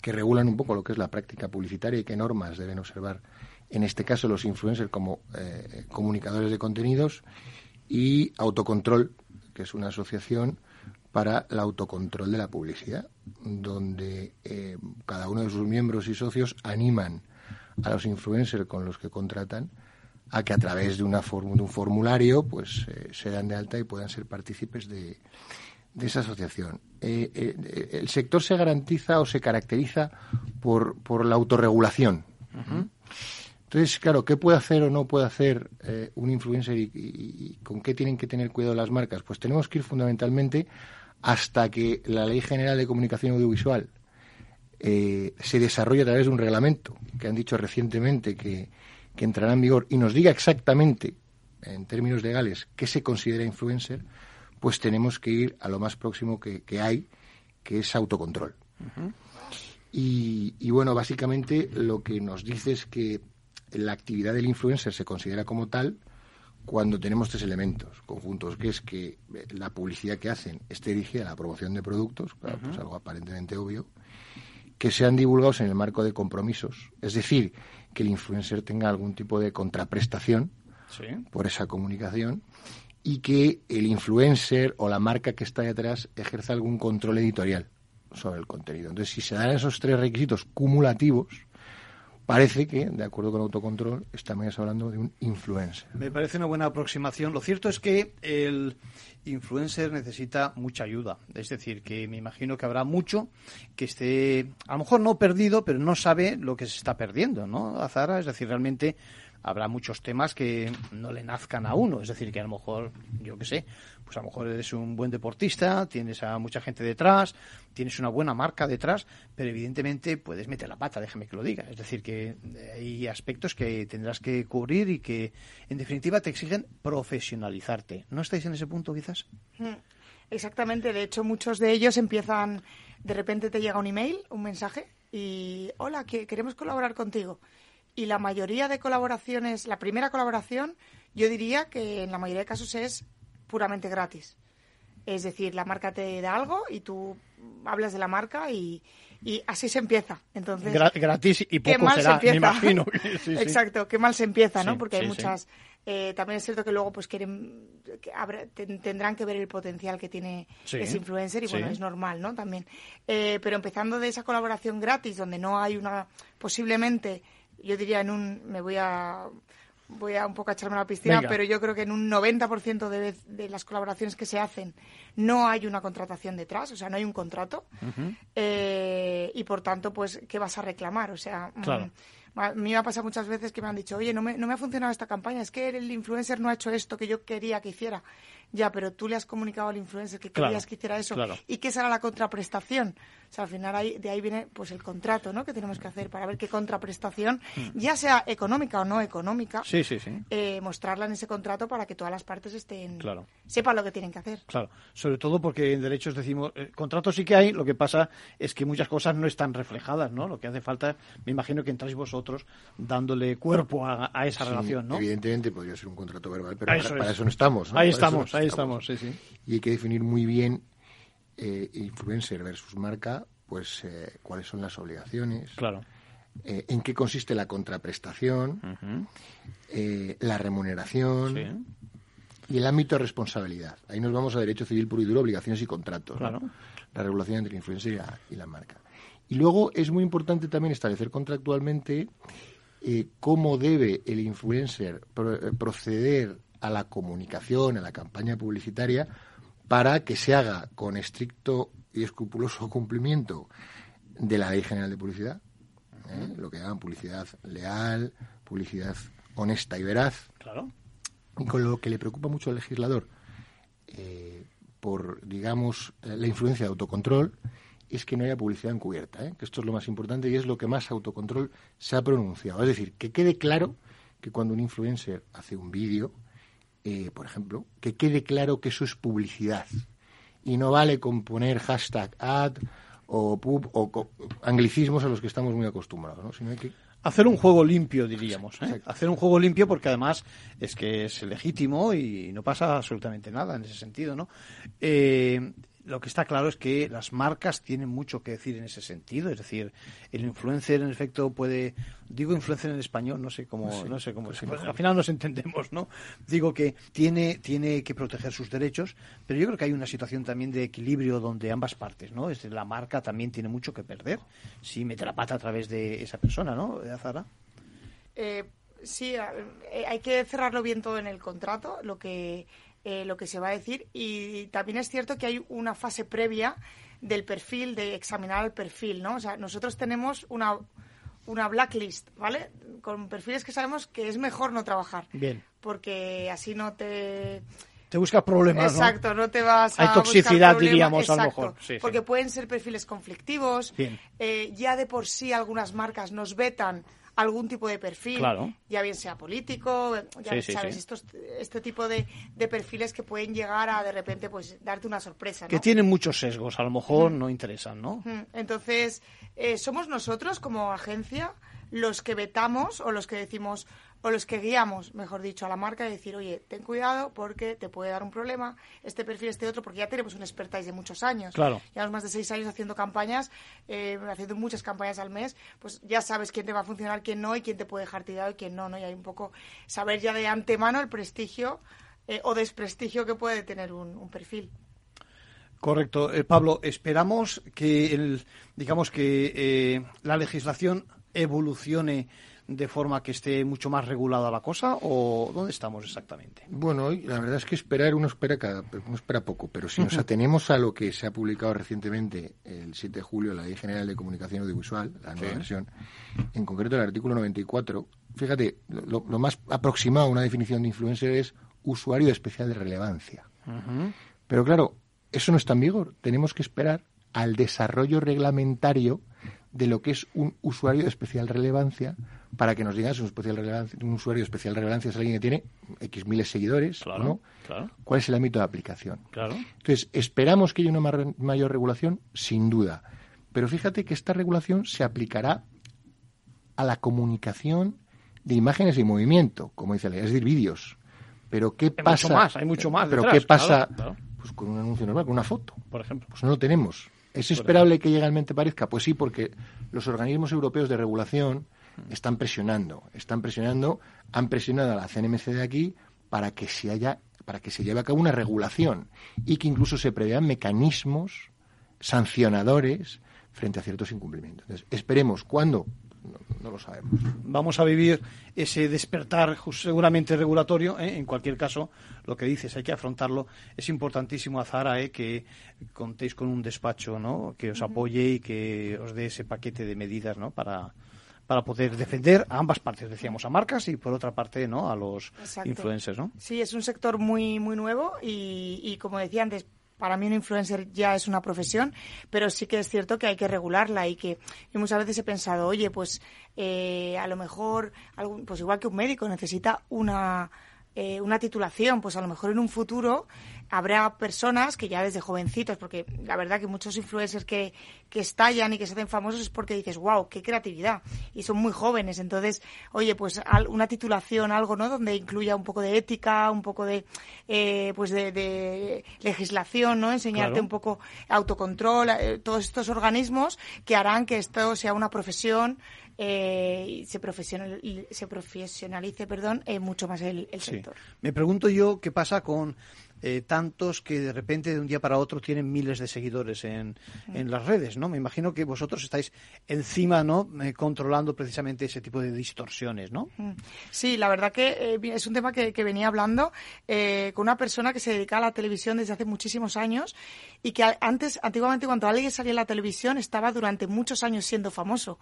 Speaker 17: que regulan un poco lo que es la práctica publicitaria y qué normas deben observar, en este caso, los influencers como eh, comunicadores de contenidos, y Autocontrol, que es una asociación para el autocontrol de la publicidad, donde eh, cada uno de sus miembros y socios animan a los influencers con los que contratan a que a través de, una de un formulario pues eh, se dan de alta y puedan ser partícipes de, de esa asociación. Eh, eh, el sector se garantiza o se caracteriza por, por la autorregulación. Entonces, claro, ¿qué puede hacer o no puede hacer un influencer y, con qué tienen que tener cuidado las marcas? Pues tenemos que ir fundamentalmente hasta que la Ley General de Comunicación Audiovisual se desarrolle a través de un reglamento que han dicho recientemente que, que entrará en vigor y nos diga exactamente, en términos legales, qué se considera influencer, pues tenemos que ir a lo más próximo que, hay, que es autocontrol. y, bueno, básicamente lo que nos dice es que la actividad del influencer se considera como tal cuando tenemos tres elementos conjuntos, que es que la publicidad que hacen esté dirigida a la promoción de productos, claro, pues algo aparentemente obvio, que sean divulgados en el marco de compromisos, es decir, que el influencer tenga algún tipo de contraprestación por esa comunicación y que el influencer o la marca que está detrás ejerza algún control editorial sobre el contenido. Entonces, si se dan esos tres requisitos cumulativos, parece que, de acuerdo con autocontrol, estamos hablando de un influencer.
Speaker 3: Me parece una buena aproximación. Lo cierto es que el influencer necesita mucha ayuda. Es decir, que me imagino que habrá mucho que esté, a lo mejor no perdido, pero no sabe lo que se está perdiendo, ¿no, Azara? Es decir, realmente habrá muchos temas que no le nazcan a uno. Es decir, que a lo mejor, yo qué sé, pues a lo mejor eres un buen deportista, tienes a mucha gente detrás, tienes una buena marca detrás, pero evidentemente puedes meter la pata, déjame que lo diga. Es decir, que hay aspectos que tendrás que cubrir y que, en definitiva, te exigen profesionalizarte. ¿No estáis en ese punto, quizás?
Speaker 16: Hmm. Exactamente. De hecho, muchos de ellos empiezan, de repente te llega un email, un mensaje, y hola, que queremos colaborar contigo y la mayoría de colaboraciones, la primera colaboración, yo diría que en la mayoría de casos es puramente gratis. Es decir, la marca te da algo y tú hablas de la marca y, y así se empieza. Entonces,
Speaker 3: gratis y poco será, me imagino.
Speaker 16: Exacto, qué mal se empieza, ¿no? Porque hay muchas... Eh, también es cierto que luego pues quieren tendrán que ver el potencial que tiene ese influencer y bueno es normal no también eh, pero empezando de esa colaboración gratis donde no hay una posiblemente yo diría en un, me voy a, voy a un poco a echarme a la piscina, pero yo creo que en un 90% de, de las colaboraciones que se hacen no hay una contratación detrás, o sea, no hay un contrato. Eh, y por tanto, pues, ¿qué vas a reclamar? O sea, mm, a mí me ha pasado muchas veces que me han dicho, oye, no me, no me ha funcionado esta campaña, es que el influencer no ha hecho esto que yo quería que hiciera. Ya, pero tú le has comunicado al influencer que
Speaker 3: Claro,
Speaker 16: querías que hiciera eso.
Speaker 3: claro.
Speaker 16: ¿Y qué será la contraprestación? O sea, al final ahí, de ahí viene pues el contrato, ¿no? Que tenemos que hacer para ver qué contraprestación, ya sea económica o no económica.
Speaker 3: Sí, sí, sí.
Speaker 16: eh, mostrarla en ese contrato para que todas las partes estén
Speaker 3: Claro.
Speaker 16: sepan lo que tienen que hacer.
Speaker 3: Claro, sobre todo porque en derechos decimos, eh, contratos sí que hay, lo que pasa es que muchas cosas no están reflejadas, ¿no? Lo que hace falta, me imagino que entráis vosotros dándole cuerpo a, a esa
Speaker 17: Sí,
Speaker 3: relación, ¿no?
Speaker 17: Evidentemente podría ser un contrato verbal, pero
Speaker 3: Ah,
Speaker 17: para,
Speaker 3: eso
Speaker 17: para
Speaker 3: es.
Speaker 17: eso no estamos. ¿no?
Speaker 3: Ahí
Speaker 17: Para eso
Speaker 3: estamos, ahí estamos, sí, sí.
Speaker 17: Y hay que definir muy bien eh, influencer versus marca, pues eh, cuáles son las obligaciones.
Speaker 3: Claro.
Speaker 17: eh, en qué consiste la contraprestación, la remuneración y el ámbito de responsabilidad. Ahí nos vamos a derecho civil puro y duro, obligaciones y contratos. ¿no?
Speaker 3: Claro.
Speaker 17: La regulación entre el influencer y la, y la marca. Y luego es muy importante también establecer contractualmente eh, cómo debe el influencer pro- proceder a la comunicación, a la campaña publicitaria, para que se haga con estricto y escrupuloso cumplimiento de la Ley General de Publicidad, ¿eh? lo que llaman publicidad leal, publicidad honesta y veraz,
Speaker 3: Claro.
Speaker 17: y con lo que le preocupa mucho al legislador eh, por, digamos, eh, la influencia de autocontrol, es que no haya publicidad encubierta, ¿eh? que esto es lo más importante y es lo que más autocontrol se ha pronunciado. Es decir, que quede claro que cuando un influencer hace un vídeo, eh, por ejemplo, que quede claro que eso es publicidad. Y no vale con poner hashtag ad o pub o anglicismos a los que estamos muy acostumbrados, ¿no? sino hay que
Speaker 3: Hacer un juego limpio, diríamos. ¿eh? Hacer un juego limpio porque además es que es legítimo y no pasa absolutamente nada en ese sentido, ¿no? Eh, lo que está claro es que las marcas tienen mucho que decir en ese sentido. Es decir, el influencer, en efecto, puede. Digo influencer en español, no sé cómo.
Speaker 17: Sí,
Speaker 3: no sé cómo
Speaker 17: pues
Speaker 3: sí, al final nos entendemos, ¿no? Digo que tiene, tiene que proteger sus derechos, pero yo creo que hay una situación también de equilibrio donde ambas partes, ¿no? Es decir, la marca también tiene mucho que perder si mete la pata a través de esa persona, ¿no? Azara.
Speaker 16: Eh, sí, eh, hay que cerrarlo bien todo en el contrato, lo que, eh, lo que se va a decir. Y también es cierto que hay una fase previa del perfil, de examinar el perfil, ¿no? O sea, nosotros tenemos una, una blacklist, ¿vale? Con perfiles que sabemos que es mejor no trabajar.
Speaker 3: Bien.
Speaker 16: Porque así no te...
Speaker 3: Te buscas problemas.
Speaker 16: Exacto, no te vas a
Speaker 3: Hay toxicidad, diríamos, a lo mejor. Sí, sí.
Speaker 16: porque pueden ser perfiles conflictivos.
Speaker 3: Bien.
Speaker 16: Eh, ya de por sí algunas marcas nos vetan algún tipo de perfil,
Speaker 3: Claro.
Speaker 16: ya bien sea político, ya
Speaker 3: Sí, sí,
Speaker 16: sabes,
Speaker 3: sí.
Speaker 16: Estos, este tipo de, de perfiles que pueden llegar a de repente pues darte una sorpresa. ¿no?
Speaker 3: Que tienen muchos sesgos, a lo mejor no interesan, ¿no?
Speaker 16: Mm, Entonces, eh, somos nosotros como agencia los que vetamos o los que decimos o los que guiamos, mejor dicho, a la marca y decir, oye, ten cuidado porque te puede dar un problema, este perfil, este otro, porque ya tenemos un expertise de muchos años.
Speaker 3: Claro.
Speaker 16: Llevamos más de seis años haciendo campañas, eh, haciendo muchas campañas al mes, pues ya sabes quién te va a funcionar, quién no, y quién te puede dejar tirado y quién no, ¿no? Y hay un poco saber ya de antemano el prestigio eh, o desprestigio que puede tener un, un perfil.
Speaker 3: Correcto. Eh, Pablo, esperamos que, el, digamos que eh, la legislación evolucione de forma que esté mucho más regulada la cosa o dónde estamos exactamente?
Speaker 17: Bueno, la verdad es que esperar uno espera cada, uno espera poco, pero si nos atenemos a lo que se ha publicado recientemente el 7 de julio la Ley General de Comunicación Audiovisual, la nueva
Speaker 3: Sí.
Speaker 17: versión, en concreto el artículo 94, fíjate, lo, lo más aproximado a una definición de influencer es usuario de especial relevancia. Pero claro, eso no está en vigor. Tenemos que esperar al desarrollo reglamentario de lo que es un usuario de especial relevancia para que nos digas un, especial relevancia, un usuario de especial relevancia es alguien que tiene X miles de seguidores,
Speaker 3: Claro,
Speaker 17: ¿no?
Speaker 3: claro.
Speaker 17: ¿Cuál es el ámbito de aplicación?
Speaker 3: Claro.
Speaker 17: Entonces, ¿esperamos que haya una mayor regulación? Sin duda. Pero fíjate que esta regulación se aplicará a la comunicación de imágenes y movimiento, como dice la ley, es decir, vídeos. Pero ¿qué
Speaker 3: Hay
Speaker 17: pasa?
Speaker 3: mucho más, hay mucho más
Speaker 17: Pero
Speaker 3: detrás,
Speaker 17: ¿qué pasa. Pues con un anuncio normal, con una foto?
Speaker 3: Por ejemplo.
Speaker 17: Pues no lo tenemos. ¿Es esperable que legalmente parezca? Pues sí, porque los organismos europeos de regulación están presionando, están presionando, han presionado a la CNMC de aquí para que se haya, para que se lleve a cabo una regulación y que incluso se prevean mecanismos sancionadores frente a ciertos incumplimientos. Entonces, esperemos cuándo, no, no lo sabemos.
Speaker 3: Vamos a vivir ese despertar seguramente regulatorio. ¿eh? En cualquier caso, lo que dices, hay que afrontarlo. Es importantísimo, Azara, ¿eh? que contéis con un despacho ¿no? que os apoye y que os dé ese paquete de medidas ¿no? para, para poder defender a ambas partes, decíamos, a marcas y por otra parte, ¿no? A los
Speaker 16: Exacto.
Speaker 3: influencers, ¿no?
Speaker 16: Sí, es un sector muy, muy nuevo y, y como decía antes, para mí un influencer ya es una profesión, pero sí que es cierto que hay que regularla y que y muchas veces he pensado, oye, pues eh, a lo mejor, algún, pues igual que un médico necesita una eh, una titulación, pues a lo mejor en un futuro habrá personas que ya desde jovencitos, porque la verdad que muchos influencers que, que estallan y que se hacen famosos es porque dices, wow, qué creatividad, y son muy jóvenes, entonces, oye, pues al- una titulación, algo, ¿no?, donde incluya un poco de ética, un poco de, eh, pues de, de legislación, ¿no?, enseñarte
Speaker 18: Claro.
Speaker 16: un poco autocontrol, eh, todos estos organismos que harán que esto sea una profesión eh, y se, profesional, y se profesionalice perdón, eh, mucho más el, el
Speaker 3: Sí.
Speaker 16: sector.
Speaker 3: Me pregunto yo qué pasa con eh, tantos que de repente de un día para otro tienen miles de seguidores en, en las redes, ¿no? Me imagino que vosotros estáis encima, ¿no? Eh, controlando precisamente ese tipo de distorsiones, ¿no?
Speaker 16: Sí, la verdad que eh, es un tema que, que venía hablando eh, con una persona que se dedica a la televisión desde hace muchísimos años y que antes, antiguamente, cuando alguien salía en la televisión, estaba durante muchos años siendo famoso.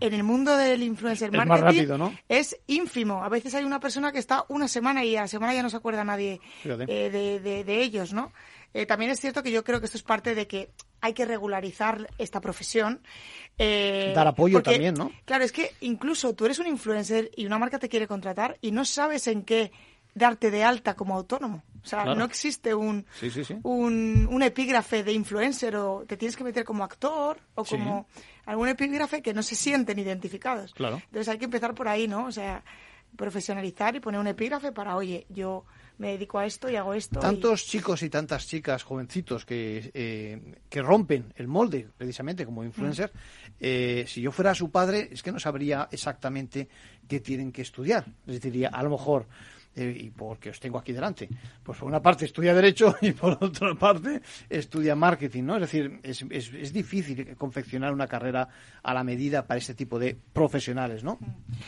Speaker 16: En el mundo del influencer
Speaker 3: Es
Speaker 16: marketing
Speaker 3: rápido, ¿no?
Speaker 16: es ínfimo. A veces hay una persona que está una semana y a la semana ya no se acuerda nadie eh, de, de- de ellos, ¿no? Eh, también es cierto que yo creo que esto es parte de que hay que regularizar esta profesión. eh,
Speaker 3: Dar apoyo
Speaker 16: porque,
Speaker 3: también, ¿no?
Speaker 16: Claro, es que incluso tú eres un influencer y una marca te quiere contratar y no sabes en qué darte de alta como autónomo. O sea,
Speaker 3: Claro.
Speaker 16: no existe un,
Speaker 3: Sí, sí, sí.
Speaker 16: un, un epígrafe de influencer o te tienes que meter como actor o
Speaker 3: Sí.
Speaker 16: como algún epígrafe que no se sienten identificados.
Speaker 3: Claro.
Speaker 16: Entonces hay que empezar por ahí, ¿no? O sea, profesionalizar y poner un epígrafe para, oye, yo me dedico a esto y hago esto. y-
Speaker 3: Tantos chicos y tantas chicas, jovencitos, que, eh, que rompen el molde, precisamente, como influencer. eh, si yo fuera su padre, es que no sabría exactamente qué tienen que estudiar. Les diría, a lo mejor, eh, y porque os tengo aquí delante, pues por una parte estudia Derecho y por otra parte estudia Marketing, ¿no? Es decir, es, es, es difícil confeccionar una carrera a la medida para este tipo de profesionales, ¿no?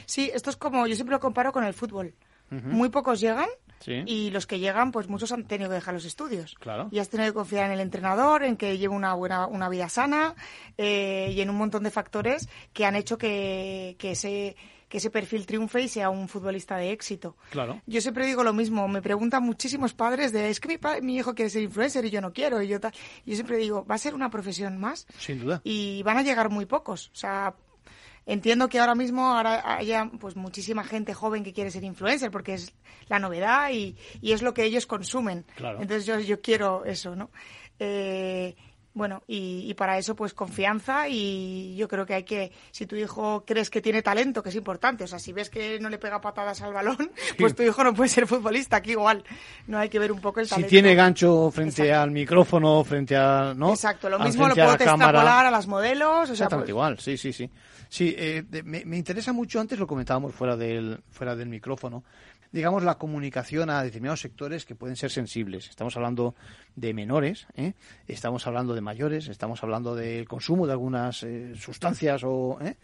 Speaker 16: Sí, esto es como, yo siempre lo comparo con el fútbol. Muy pocos llegan
Speaker 3: Sí.
Speaker 16: y los que llegan, pues muchos han tenido que dejar los estudios.
Speaker 3: Claro.
Speaker 16: Y has tenido que confiar en el entrenador, en que lleve una buena una vida sana eh, y en un montón de factores que han hecho que, que ese que ese perfil triunfe y sea un futbolista de éxito.
Speaker 3: Claro.
Speaker 16: Yo siempre digo lo mismo, me preguntan muchísimos padres de, es que mi, pa- mi hijo quiere ser influencer y yo no quiero, y yo tal. Yo siempre digo, va a ser una profesión más
Speaker 3: Sin duda.
Speaker 16: y van a llegar muy pocos. O sea, entiendo que ahora mismo ahora haya pues muchísima gente joven que quiere ser influencer porque es la novedad y, y es lo que ellos consumen.
Speaker 3: Claro.
Speaker 16: Entonces yo, yo quiero eso, ¿no? Eh, bueno, y, y para eso pues confianza y yo creo que hay que, si tu hijo crees que tiene talento, que es importante, o sea, si ves que no le pega patadas al balón, pues tu hijo no puede ser futbolista, aquí igual, no hay que ver un poco el
Speaker 3: Si
Speaker 16: talento.
Speaker 3: tiene gancho frente al micrófono, frente a, ¿no?
Speaker 16: Exacto, lo mismo lo
Speaker 3: a
Speaker 16: puedo extrapolar a las modelos, o sea,
Speaker 3: Exactamente
Speaker 16: pues-
Speaker 3: igual, sí, sí, sí. Sí, eh, me, me interesa mucho, antes lo comentábamos fuera del, fuera del micrófono, digamos la comunicación a determinados sectores que pueden ser sensibles. Estamos hablando de menores, ¿eh? estamos hablando de mayores, estamos hablando del consumo de algunas eh, sustancias o... ¿eh?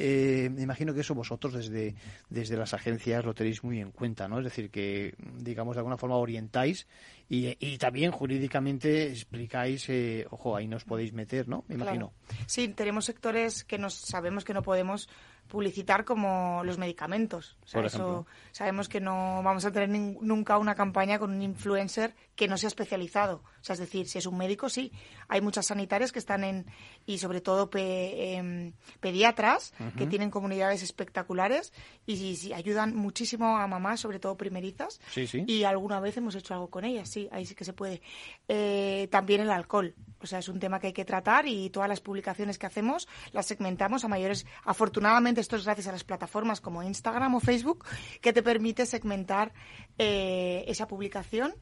Speaker 3: Eh, me imagino que eso vosotros desde, desde las agencias lo tenéis muy en cuenta, ¿no? Es decir, que, digamos, de alguna forma orientáis y, y también jurídicamente explicáis, eh, ojo, ahí nos podéis meter, ¿no? Me imagino.
Speaker 16: Sí, tenemos sectores que nos sabemos que no podemos publicitar como los medicamentos. O sea,
Speaker 3: Por
Speaker 16: eso sabemos que no vamos a tener nunca una campaña con un influencer que no sea especializado. O sea, es decir, si es un médico, sí. Hay muchas sanitarias que están en, y sobre todo pe- em, pediatras, que tienen comunidades espectaculares y, sí, ayudan muchísimo a mamás, sobre todo primerizas.
Speaker 3: Sí, sí.
Speaker 16: Y alguna vez hemos hecho algo con ellas, sí, ahí sí que se puede. Eh, también el alcohol, o sea, es un tema que hay que tratar y todas las publicaciones que hacemos las segmentamos a mayores. Afortunadamente, esto es gracias a las plataformas como Instagram o Facebook, que te permite segmentar eh, esa publicación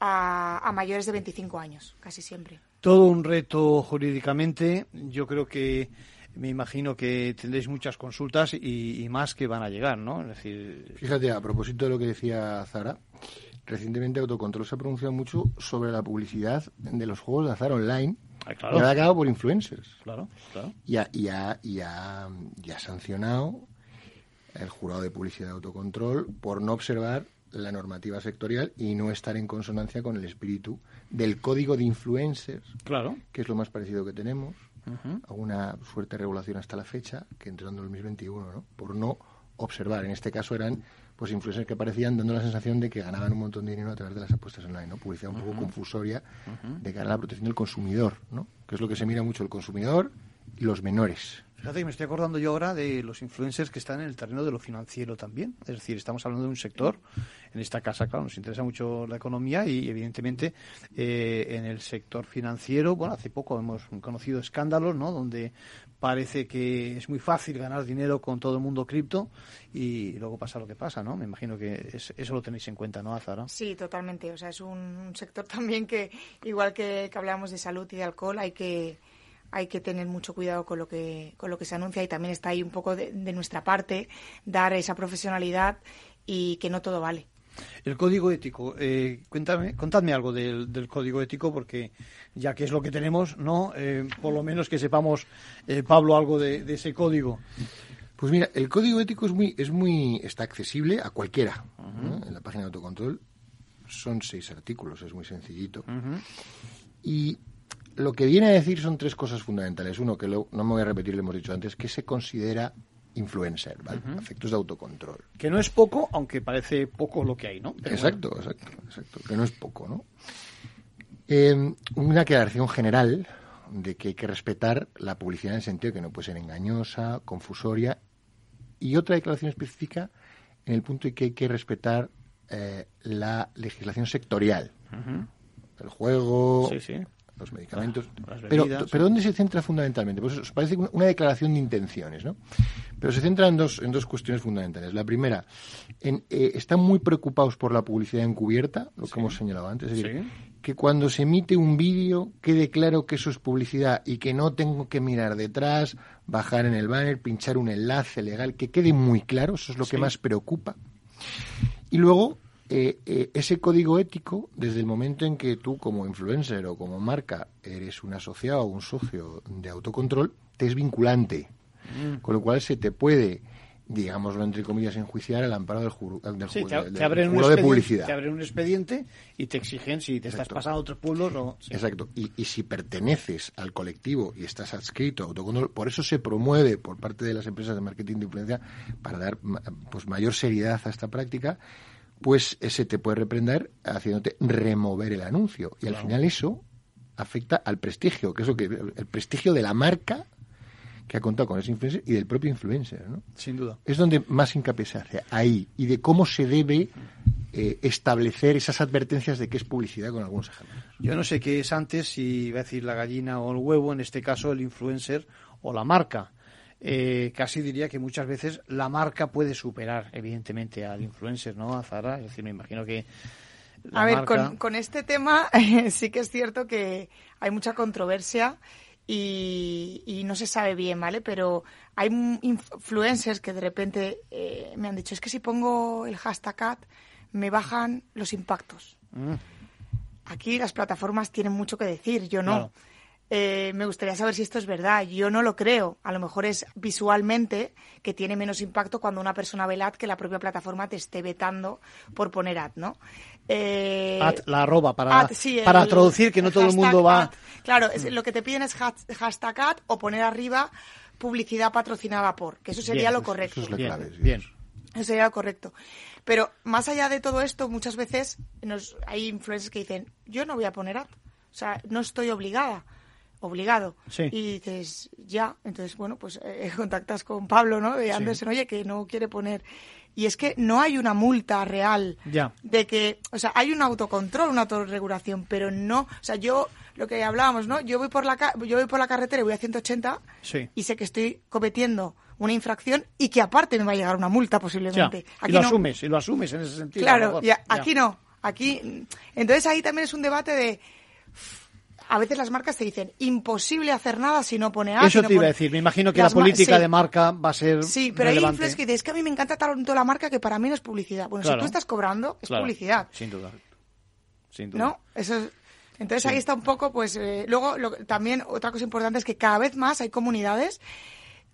Speaker 16: a, a mayores de 25 años, casi siempre.
Speaker 3: Todo un reto jurídicamente. Yo creo que me imagino que tendréis muchas consultas y, y más que van a llegar, ¿no? Es decir,
Speaker 17: Fíjate, a propósito de lo que decía Zara, recientemente Autocontrol se ha pronunciado mucho sobre la publicidad de los juegos de azar online
Speaker 3: Ah, claro.
Speaker 17: llevada a cabo por influencers.
Speaker 3: Claro, claro.
Speaker 17: Y ha, y ha- y ha- y ha sancionado el jurado de publicidad de autocontrol por no observar la normativa sectorial y no estar en consonancia con el espíritu del código de influencers,
Speaker 3: Claro.
Speaker 17: que es lo más parecido que tenemos, alguna fuerte regulación hasta la fecha que entrando en el 2021, ¿no? Por no observar. En este caso eran pues influencers que aparecían dando la sensación de que ganaban un montón de dinero a través de las apuestas online, ¿no? Publicidad un poco confusoria de cara a la protección del consumidor, ¿no? Que es lo que se mira mucho el consumidor y los menores.
Speaker 3: Fíjate que me estoy acordando yo ahora de los influencers que están en el terreno de lo financiero también. Es decir, estamos hablando de un sector, en esta casa, claro, nos interesa mucho la economía y evidentemente eh, en el sector financiero, bueno, hace poco hemos conocido escándalos, ¿no? Donde parece que es muy fácil ganar dinero con todo el mundo cripto y luego pasa lo que pasa, ¿no? Me imagino que eso lo tenéis en cuenta, ¿no, Azara?
Speaker 16: Sí, totalmente. O sea, es un sector también que, igual que, que hablamos de salud y de alcohol, hay que hay que tener mucho cuidado con lo que con lo que se anuncia y también está ahí un poco de, nuestra parte dar esa profesionalidad y que no todo vale.
Speaker 3: El código ético, eh, cuéntame, contadme algo del, código ético porque ya que es lo que tenemos, no, eh, por lo menos que sepamos, eh, Pablo, algo de, ese código.
Speaker 17: Pues mira, el código ético es muy, es muy, está accesible a cualquiera. En la página de autocontrol son seis artículos, es muy sencillito. Y lo que viene a decir son tres cosas fundamentales. Uno, que no me voy a repetir, lo hemos dicho antes, que se considera influencer, ¿vale? Efectos de autocontrol.
Speaker 3: Que no es poco, aunque parece poco lo que hay, ¿no?
Speaker 17: exacto, exacto, exacto. Que no es poco, ¿no? Eh, una aclaración general de que hay que respetar la publicidad en el sentido de que no puede ser engañosa, confusoria. Y otra declaración específica en el punto de que hay que respetar eh, la legislación sectorial. El juego, sí, sí los medicamentos. pero, pero ¿dónde se centra fundamentalmente? Pues os parece una declaración de intenciones, ¿no? Pero se centra en dos, en dos cuestiones fundamentales. La primera, en, eh, están muy preocupados por la publicidad encubierta, lo que hemos señalado antes. Es decir, que cuando se emite un vídeo quede claro que eso es publicidad y que no tengo que mirar detrás, bajar en el banner, pinchar un enlace legal, que quede muy claro, eso es lo que más preocupa. Y luego, eh, eh, ese código ético, desde el momento en que tú como influencer o como marca eres un asociado o un socio de autocontrol, te es vinculante. Mm. Con lo cual se te puede, digámoslo entre comillas, enjuiciar al amparo del, juro, del,
Speaker 3: sí, te, abren de publicidad. Te abren un expediente y te exigen si te estás pasando a otros pueblos o...
Speaker 17: Exacto. Y, y, si perteneces al colectivo y estás adscrito a autocontrol, por eso se promueve por parte de las empresas de marketing de influencia para dar pues mayor seriedad a esta práctica pues ese te puede reprender haciéndote remover el anuncio. Y al final eso afecta al prestigio, que es lo que el prestigio de la marca que ha contado con ese influencer y del propio influencer, ¿no?
Speaker 3: Sin duda.
Speaker 17: Es donde más hincapié se hace, ahí, y de cómo se debe eh, establecer esas advertencias de que es publicidad con algunos ejemplos.
Speaker 3: Yo no sé qué es antes, si va a decir la gallina o el huevo, en este caso el influencer o la marca eh, casi diría que muchas veces la marca puede superar, evidentemente, al influencer, ¿no? A Zara. Es decir, me imagino que.
Speaker 16: A ver, con, este tema sí que es cierto que hay mucha controversia y, no se sabe bien, ¿vale? Pero hay influencers que de repente eh, me han dicho, es que si pongo el hashtag ad, me bajan los impactos. Mm. Aquí las plataformas tienen mucho que decir, yo no. Eh, me gustaría saber si esto es verdad. Yo no lo creo. A lo mejor es visualmente que tiene menos impacto cuando una persona ve el ad que la propia plataforma te esté vetando por poner ad, ¿no?
Speaker 3: Eh, ad, la arroba, para, para traducir que no todo el mundo va...
Speaker 16: Claro, mm. lo que te piden es hashtag ad o poner arriba publicidad patrocinada por, que eso sería lo correcto.
Speaker 17: Eso es la
Speaker 3: clave. Bien.
Speaker 16: Eso sería lo correcto. Pero más allá de todo esto, muchas veces nos, hay influencers que dicen, yo no voy a poner ad. O sea, no estoy obligada obligado. Y dices, ya, entonces, bueno, pues eh, contactas con Pablo, ¿no? De Anderson, oye, que no quiere poner. Y es que no hay una multa real
Speaker 3: ya.
Speaker 16: de que, o sea, hay un autocontrol, una autorregulación, pero no, o sea, yo, lo que hablábamos, ¿no? Yo voy por la, yo voy por la carretera y voy a 180 y sé que estoy cometiendo una infracción y que aparte me va a llegar una multa posiblemente.
Speaker 3: y lo asumes, y lo asumes en ese sentido.
Speaker 16: Claro, y aquí no, aquí, entonces ahí también es un debate de a veces las marcas te dicen imposible hacer nada si no pone A.
Speaker 3: Eso te iba a decir. Me imagino que la política de marca va a ser.
Speaker 16: Sí, pero hay influencers que dicen es que a mí me encanta tanto la marca que para mí no es publicidad. Bueno, si tú estás cobrando, es publicidad.
Speaker 3: Sin duda. Sin duda.
Speaker 16: ¿No? Eso Entonces ahí está un poco, pues. Eh, luego, también otra cosa importante es que cada vez más hay comunidades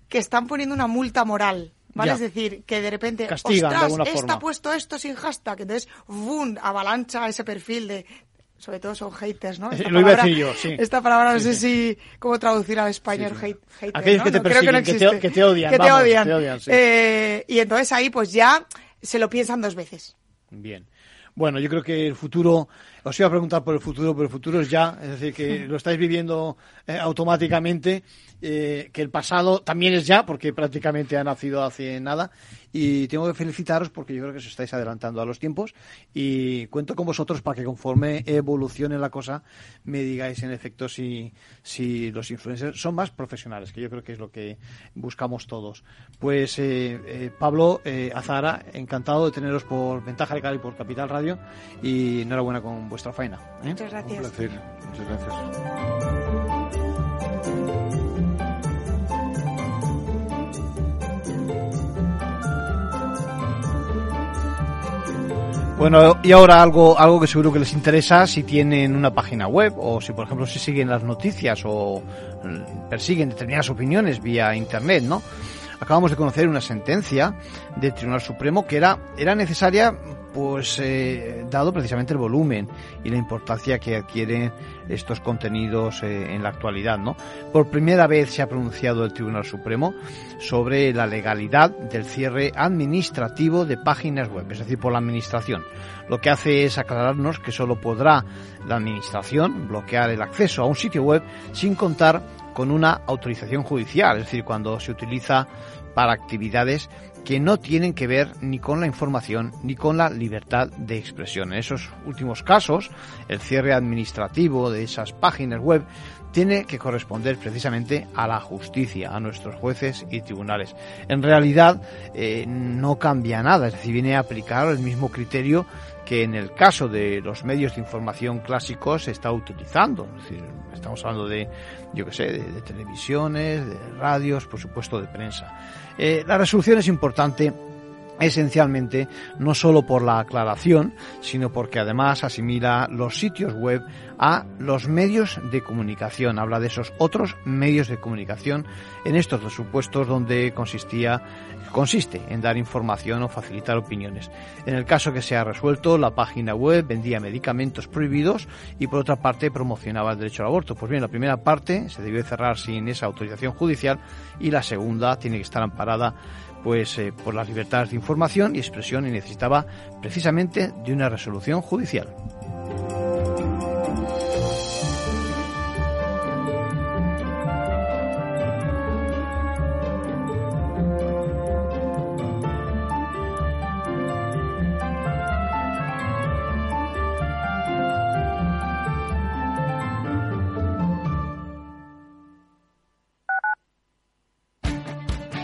Speaker 16: que están poniendo una multa moral. ¿Vale? Es decir, que de repente,
Speaker 3: Castigan,
Speaker 16: ostras, está puesto esto sin hashtag, entonces, ¡bum! avalancha ese perfil de sobre todo son haters, ¿no?
Speaker 3: Esta Lo iba a decir yo, sí.
Speaker 16: Esta palabra no sé si cómo traducir al español, hate, hater,
Speaker 3: Aquellos
Speaker 16: ¿no?
Speaker 3: que te
Speaker 16: No, creo que no
Speaker 3: que te, que te odian.
Speaker 16: Que te odian.
Speaker 3: te odian, sí.
Speaker 16: Eh, y entonces ahí pues ya se lo piensan dos veces.
Speaker 3: Bien. Bueno, yo creo que el futuro, os iba a preguntar por el futuro, pero el futuro es ya, es decir, que lo estáis viviendo eh, automáticamente, eh, que el pasado también es ya, porque prácticamente ha nacido hace nada, y tengo que felicitaros porque yo creo que os estáis adelantando a los tiempos y cuento con vosotros para que conforme evolucione la cosa me digáis en efecto si, si los influencers son más profesionales, que yo creo que es lo que buscamos todos. Pues eh, eh, Pablo, eh, Azara, encantado de teneros por Ventaja Legal y por Capital Radio y enhorabuena con vuestra faena. ¿eh?
Speaker 16: Muchas gracias.
Speaker 17: Un placer. Muchas gracias.
Speaker 3: Bueno, y ahora algo, algo que seguro que les interesa si tienen una página web o si, por ejemplo, si siguen las noticias o mm, persiguen determinadas opiniones vía Internet, ¿no? Acabamos de conocer una sentencia del Tribunal Supremo que era, era necesaria, pues, eh, dado precisamente el volumen y la importancia que adquieren estos contenidos eh, en la actualidad, ¿no? Por primera vez se ha pronunciado el Tribunal Supremo sobre la legalidad del cierre administrativo de páginas web, es decir, por la administración. Lo que hace es aclararnos que solo podrá la administración bloquear el acceso a un sitio web sin contar con una autorización judicial, es decir, cuando se utiliza para actividades que no tienen que ver ni con la información ni con la libertad de expresión. En esos últimos casos, el cierre administrativo de esas páginas web tiene que corresponder precisamente a la justicia, a nuestros jueces y tribunales. En realidad eh, no cambia nada, es decir, viene a aplicar el mismo criterio que en el caso de los medios de información clásicos se está utilizando. Es decir, estamos hablando de, yo que sé, de, de televisiones, de radios, por supuesto de prensa. Eh, la resolución es importante esencialmente no solo por la aclaración, sino porque además asimila los sitios web a los medios de comunicación. Habla de esos otros medios de comunicación en estos dos supuestos donde consistía consiste en dar información o facilitar opiniones. En el caso que se ha resuelto, la página web vendía medicamentos prohibidos y por otra parte promocionaba el derecho al aborto. Pues bien, la primera parte se debió cerrar sin esa autorización judicial y la segunda tiene que estar amparada pues eh, por las libertades de información y expresión y necesitaba precisamente de una resolución judicial.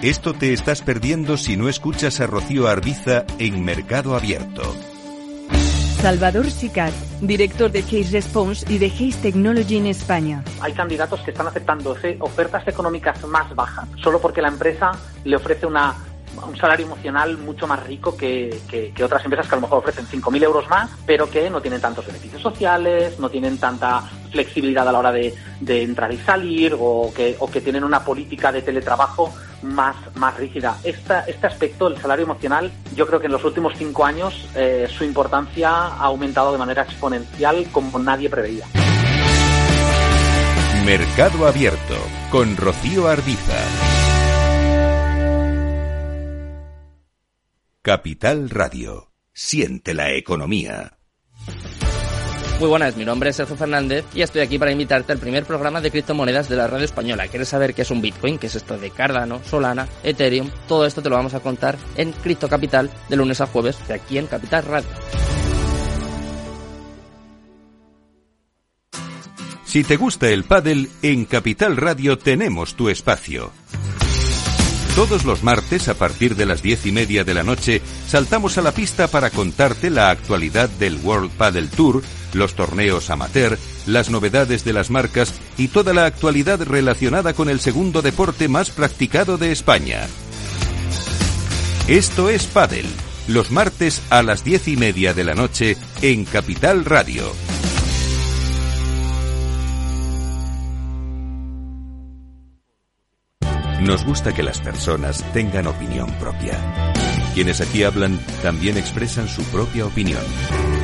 Speaker 11: Esto te estás perdiendo si no escuchas a Rocío Arbiza en Mercado Abierto.
Speaker 14: Salvador Sicat, director de Case Response y de Case Technology en España.
Speaker 18: Hay candidatos que están aceptando ofe- ofertas económicas más bajas solo porque la empresa le ofrece una, un salario emocional mucho más rico que, que- que otras empresas que a lo mejor ofrecen 5.000 euros más, pero que no tienen tantos beneficios sociales, no tienen tanta flexibilidad a la hora de, de entrar y salir o que, o que tienen una política de teletrabajo más, más rígida. Esta, este aspecto, el salario emocional, yo creo que en los últimos cinco años eh, su importancia ha aumentado de manera exponencial como nadie preveía.
Speaker 11: Mercado Abierto con Rocío Arbiza. Capital Radio. Siente la economía.
Speaker 19: Muy buenas, mi nombre es Sergio Fernández y estoy aquí para invitarte al primer programa de criptomonedas de la radio española. ¿Quieres saber qué es un Bitcoin? ¿Qué es esto de Cardano, Solana, Ethereum? Todo esto te lo vamos a contar en Cripto Capital de lunes a jueves de aquí en Capital Radio.
Speaker 11: Si te gusta el pádel, en Capital Radio tenemos tu espacio. Todos los martes, a partir de las diez y media de la noche, saltamos a la pista para contarte la actualidad del World Padel Tour, los torneos amateur, las novedades de las marcas y toda la actualidad relacionada con el segundo deporte más practicado de España. Esto es Padel, los martes a las diez y media de la noche en Capital Radio. Nos gusta que las personas tengan opinión propia. Quienes aquí hablan también expresan su propia opinión.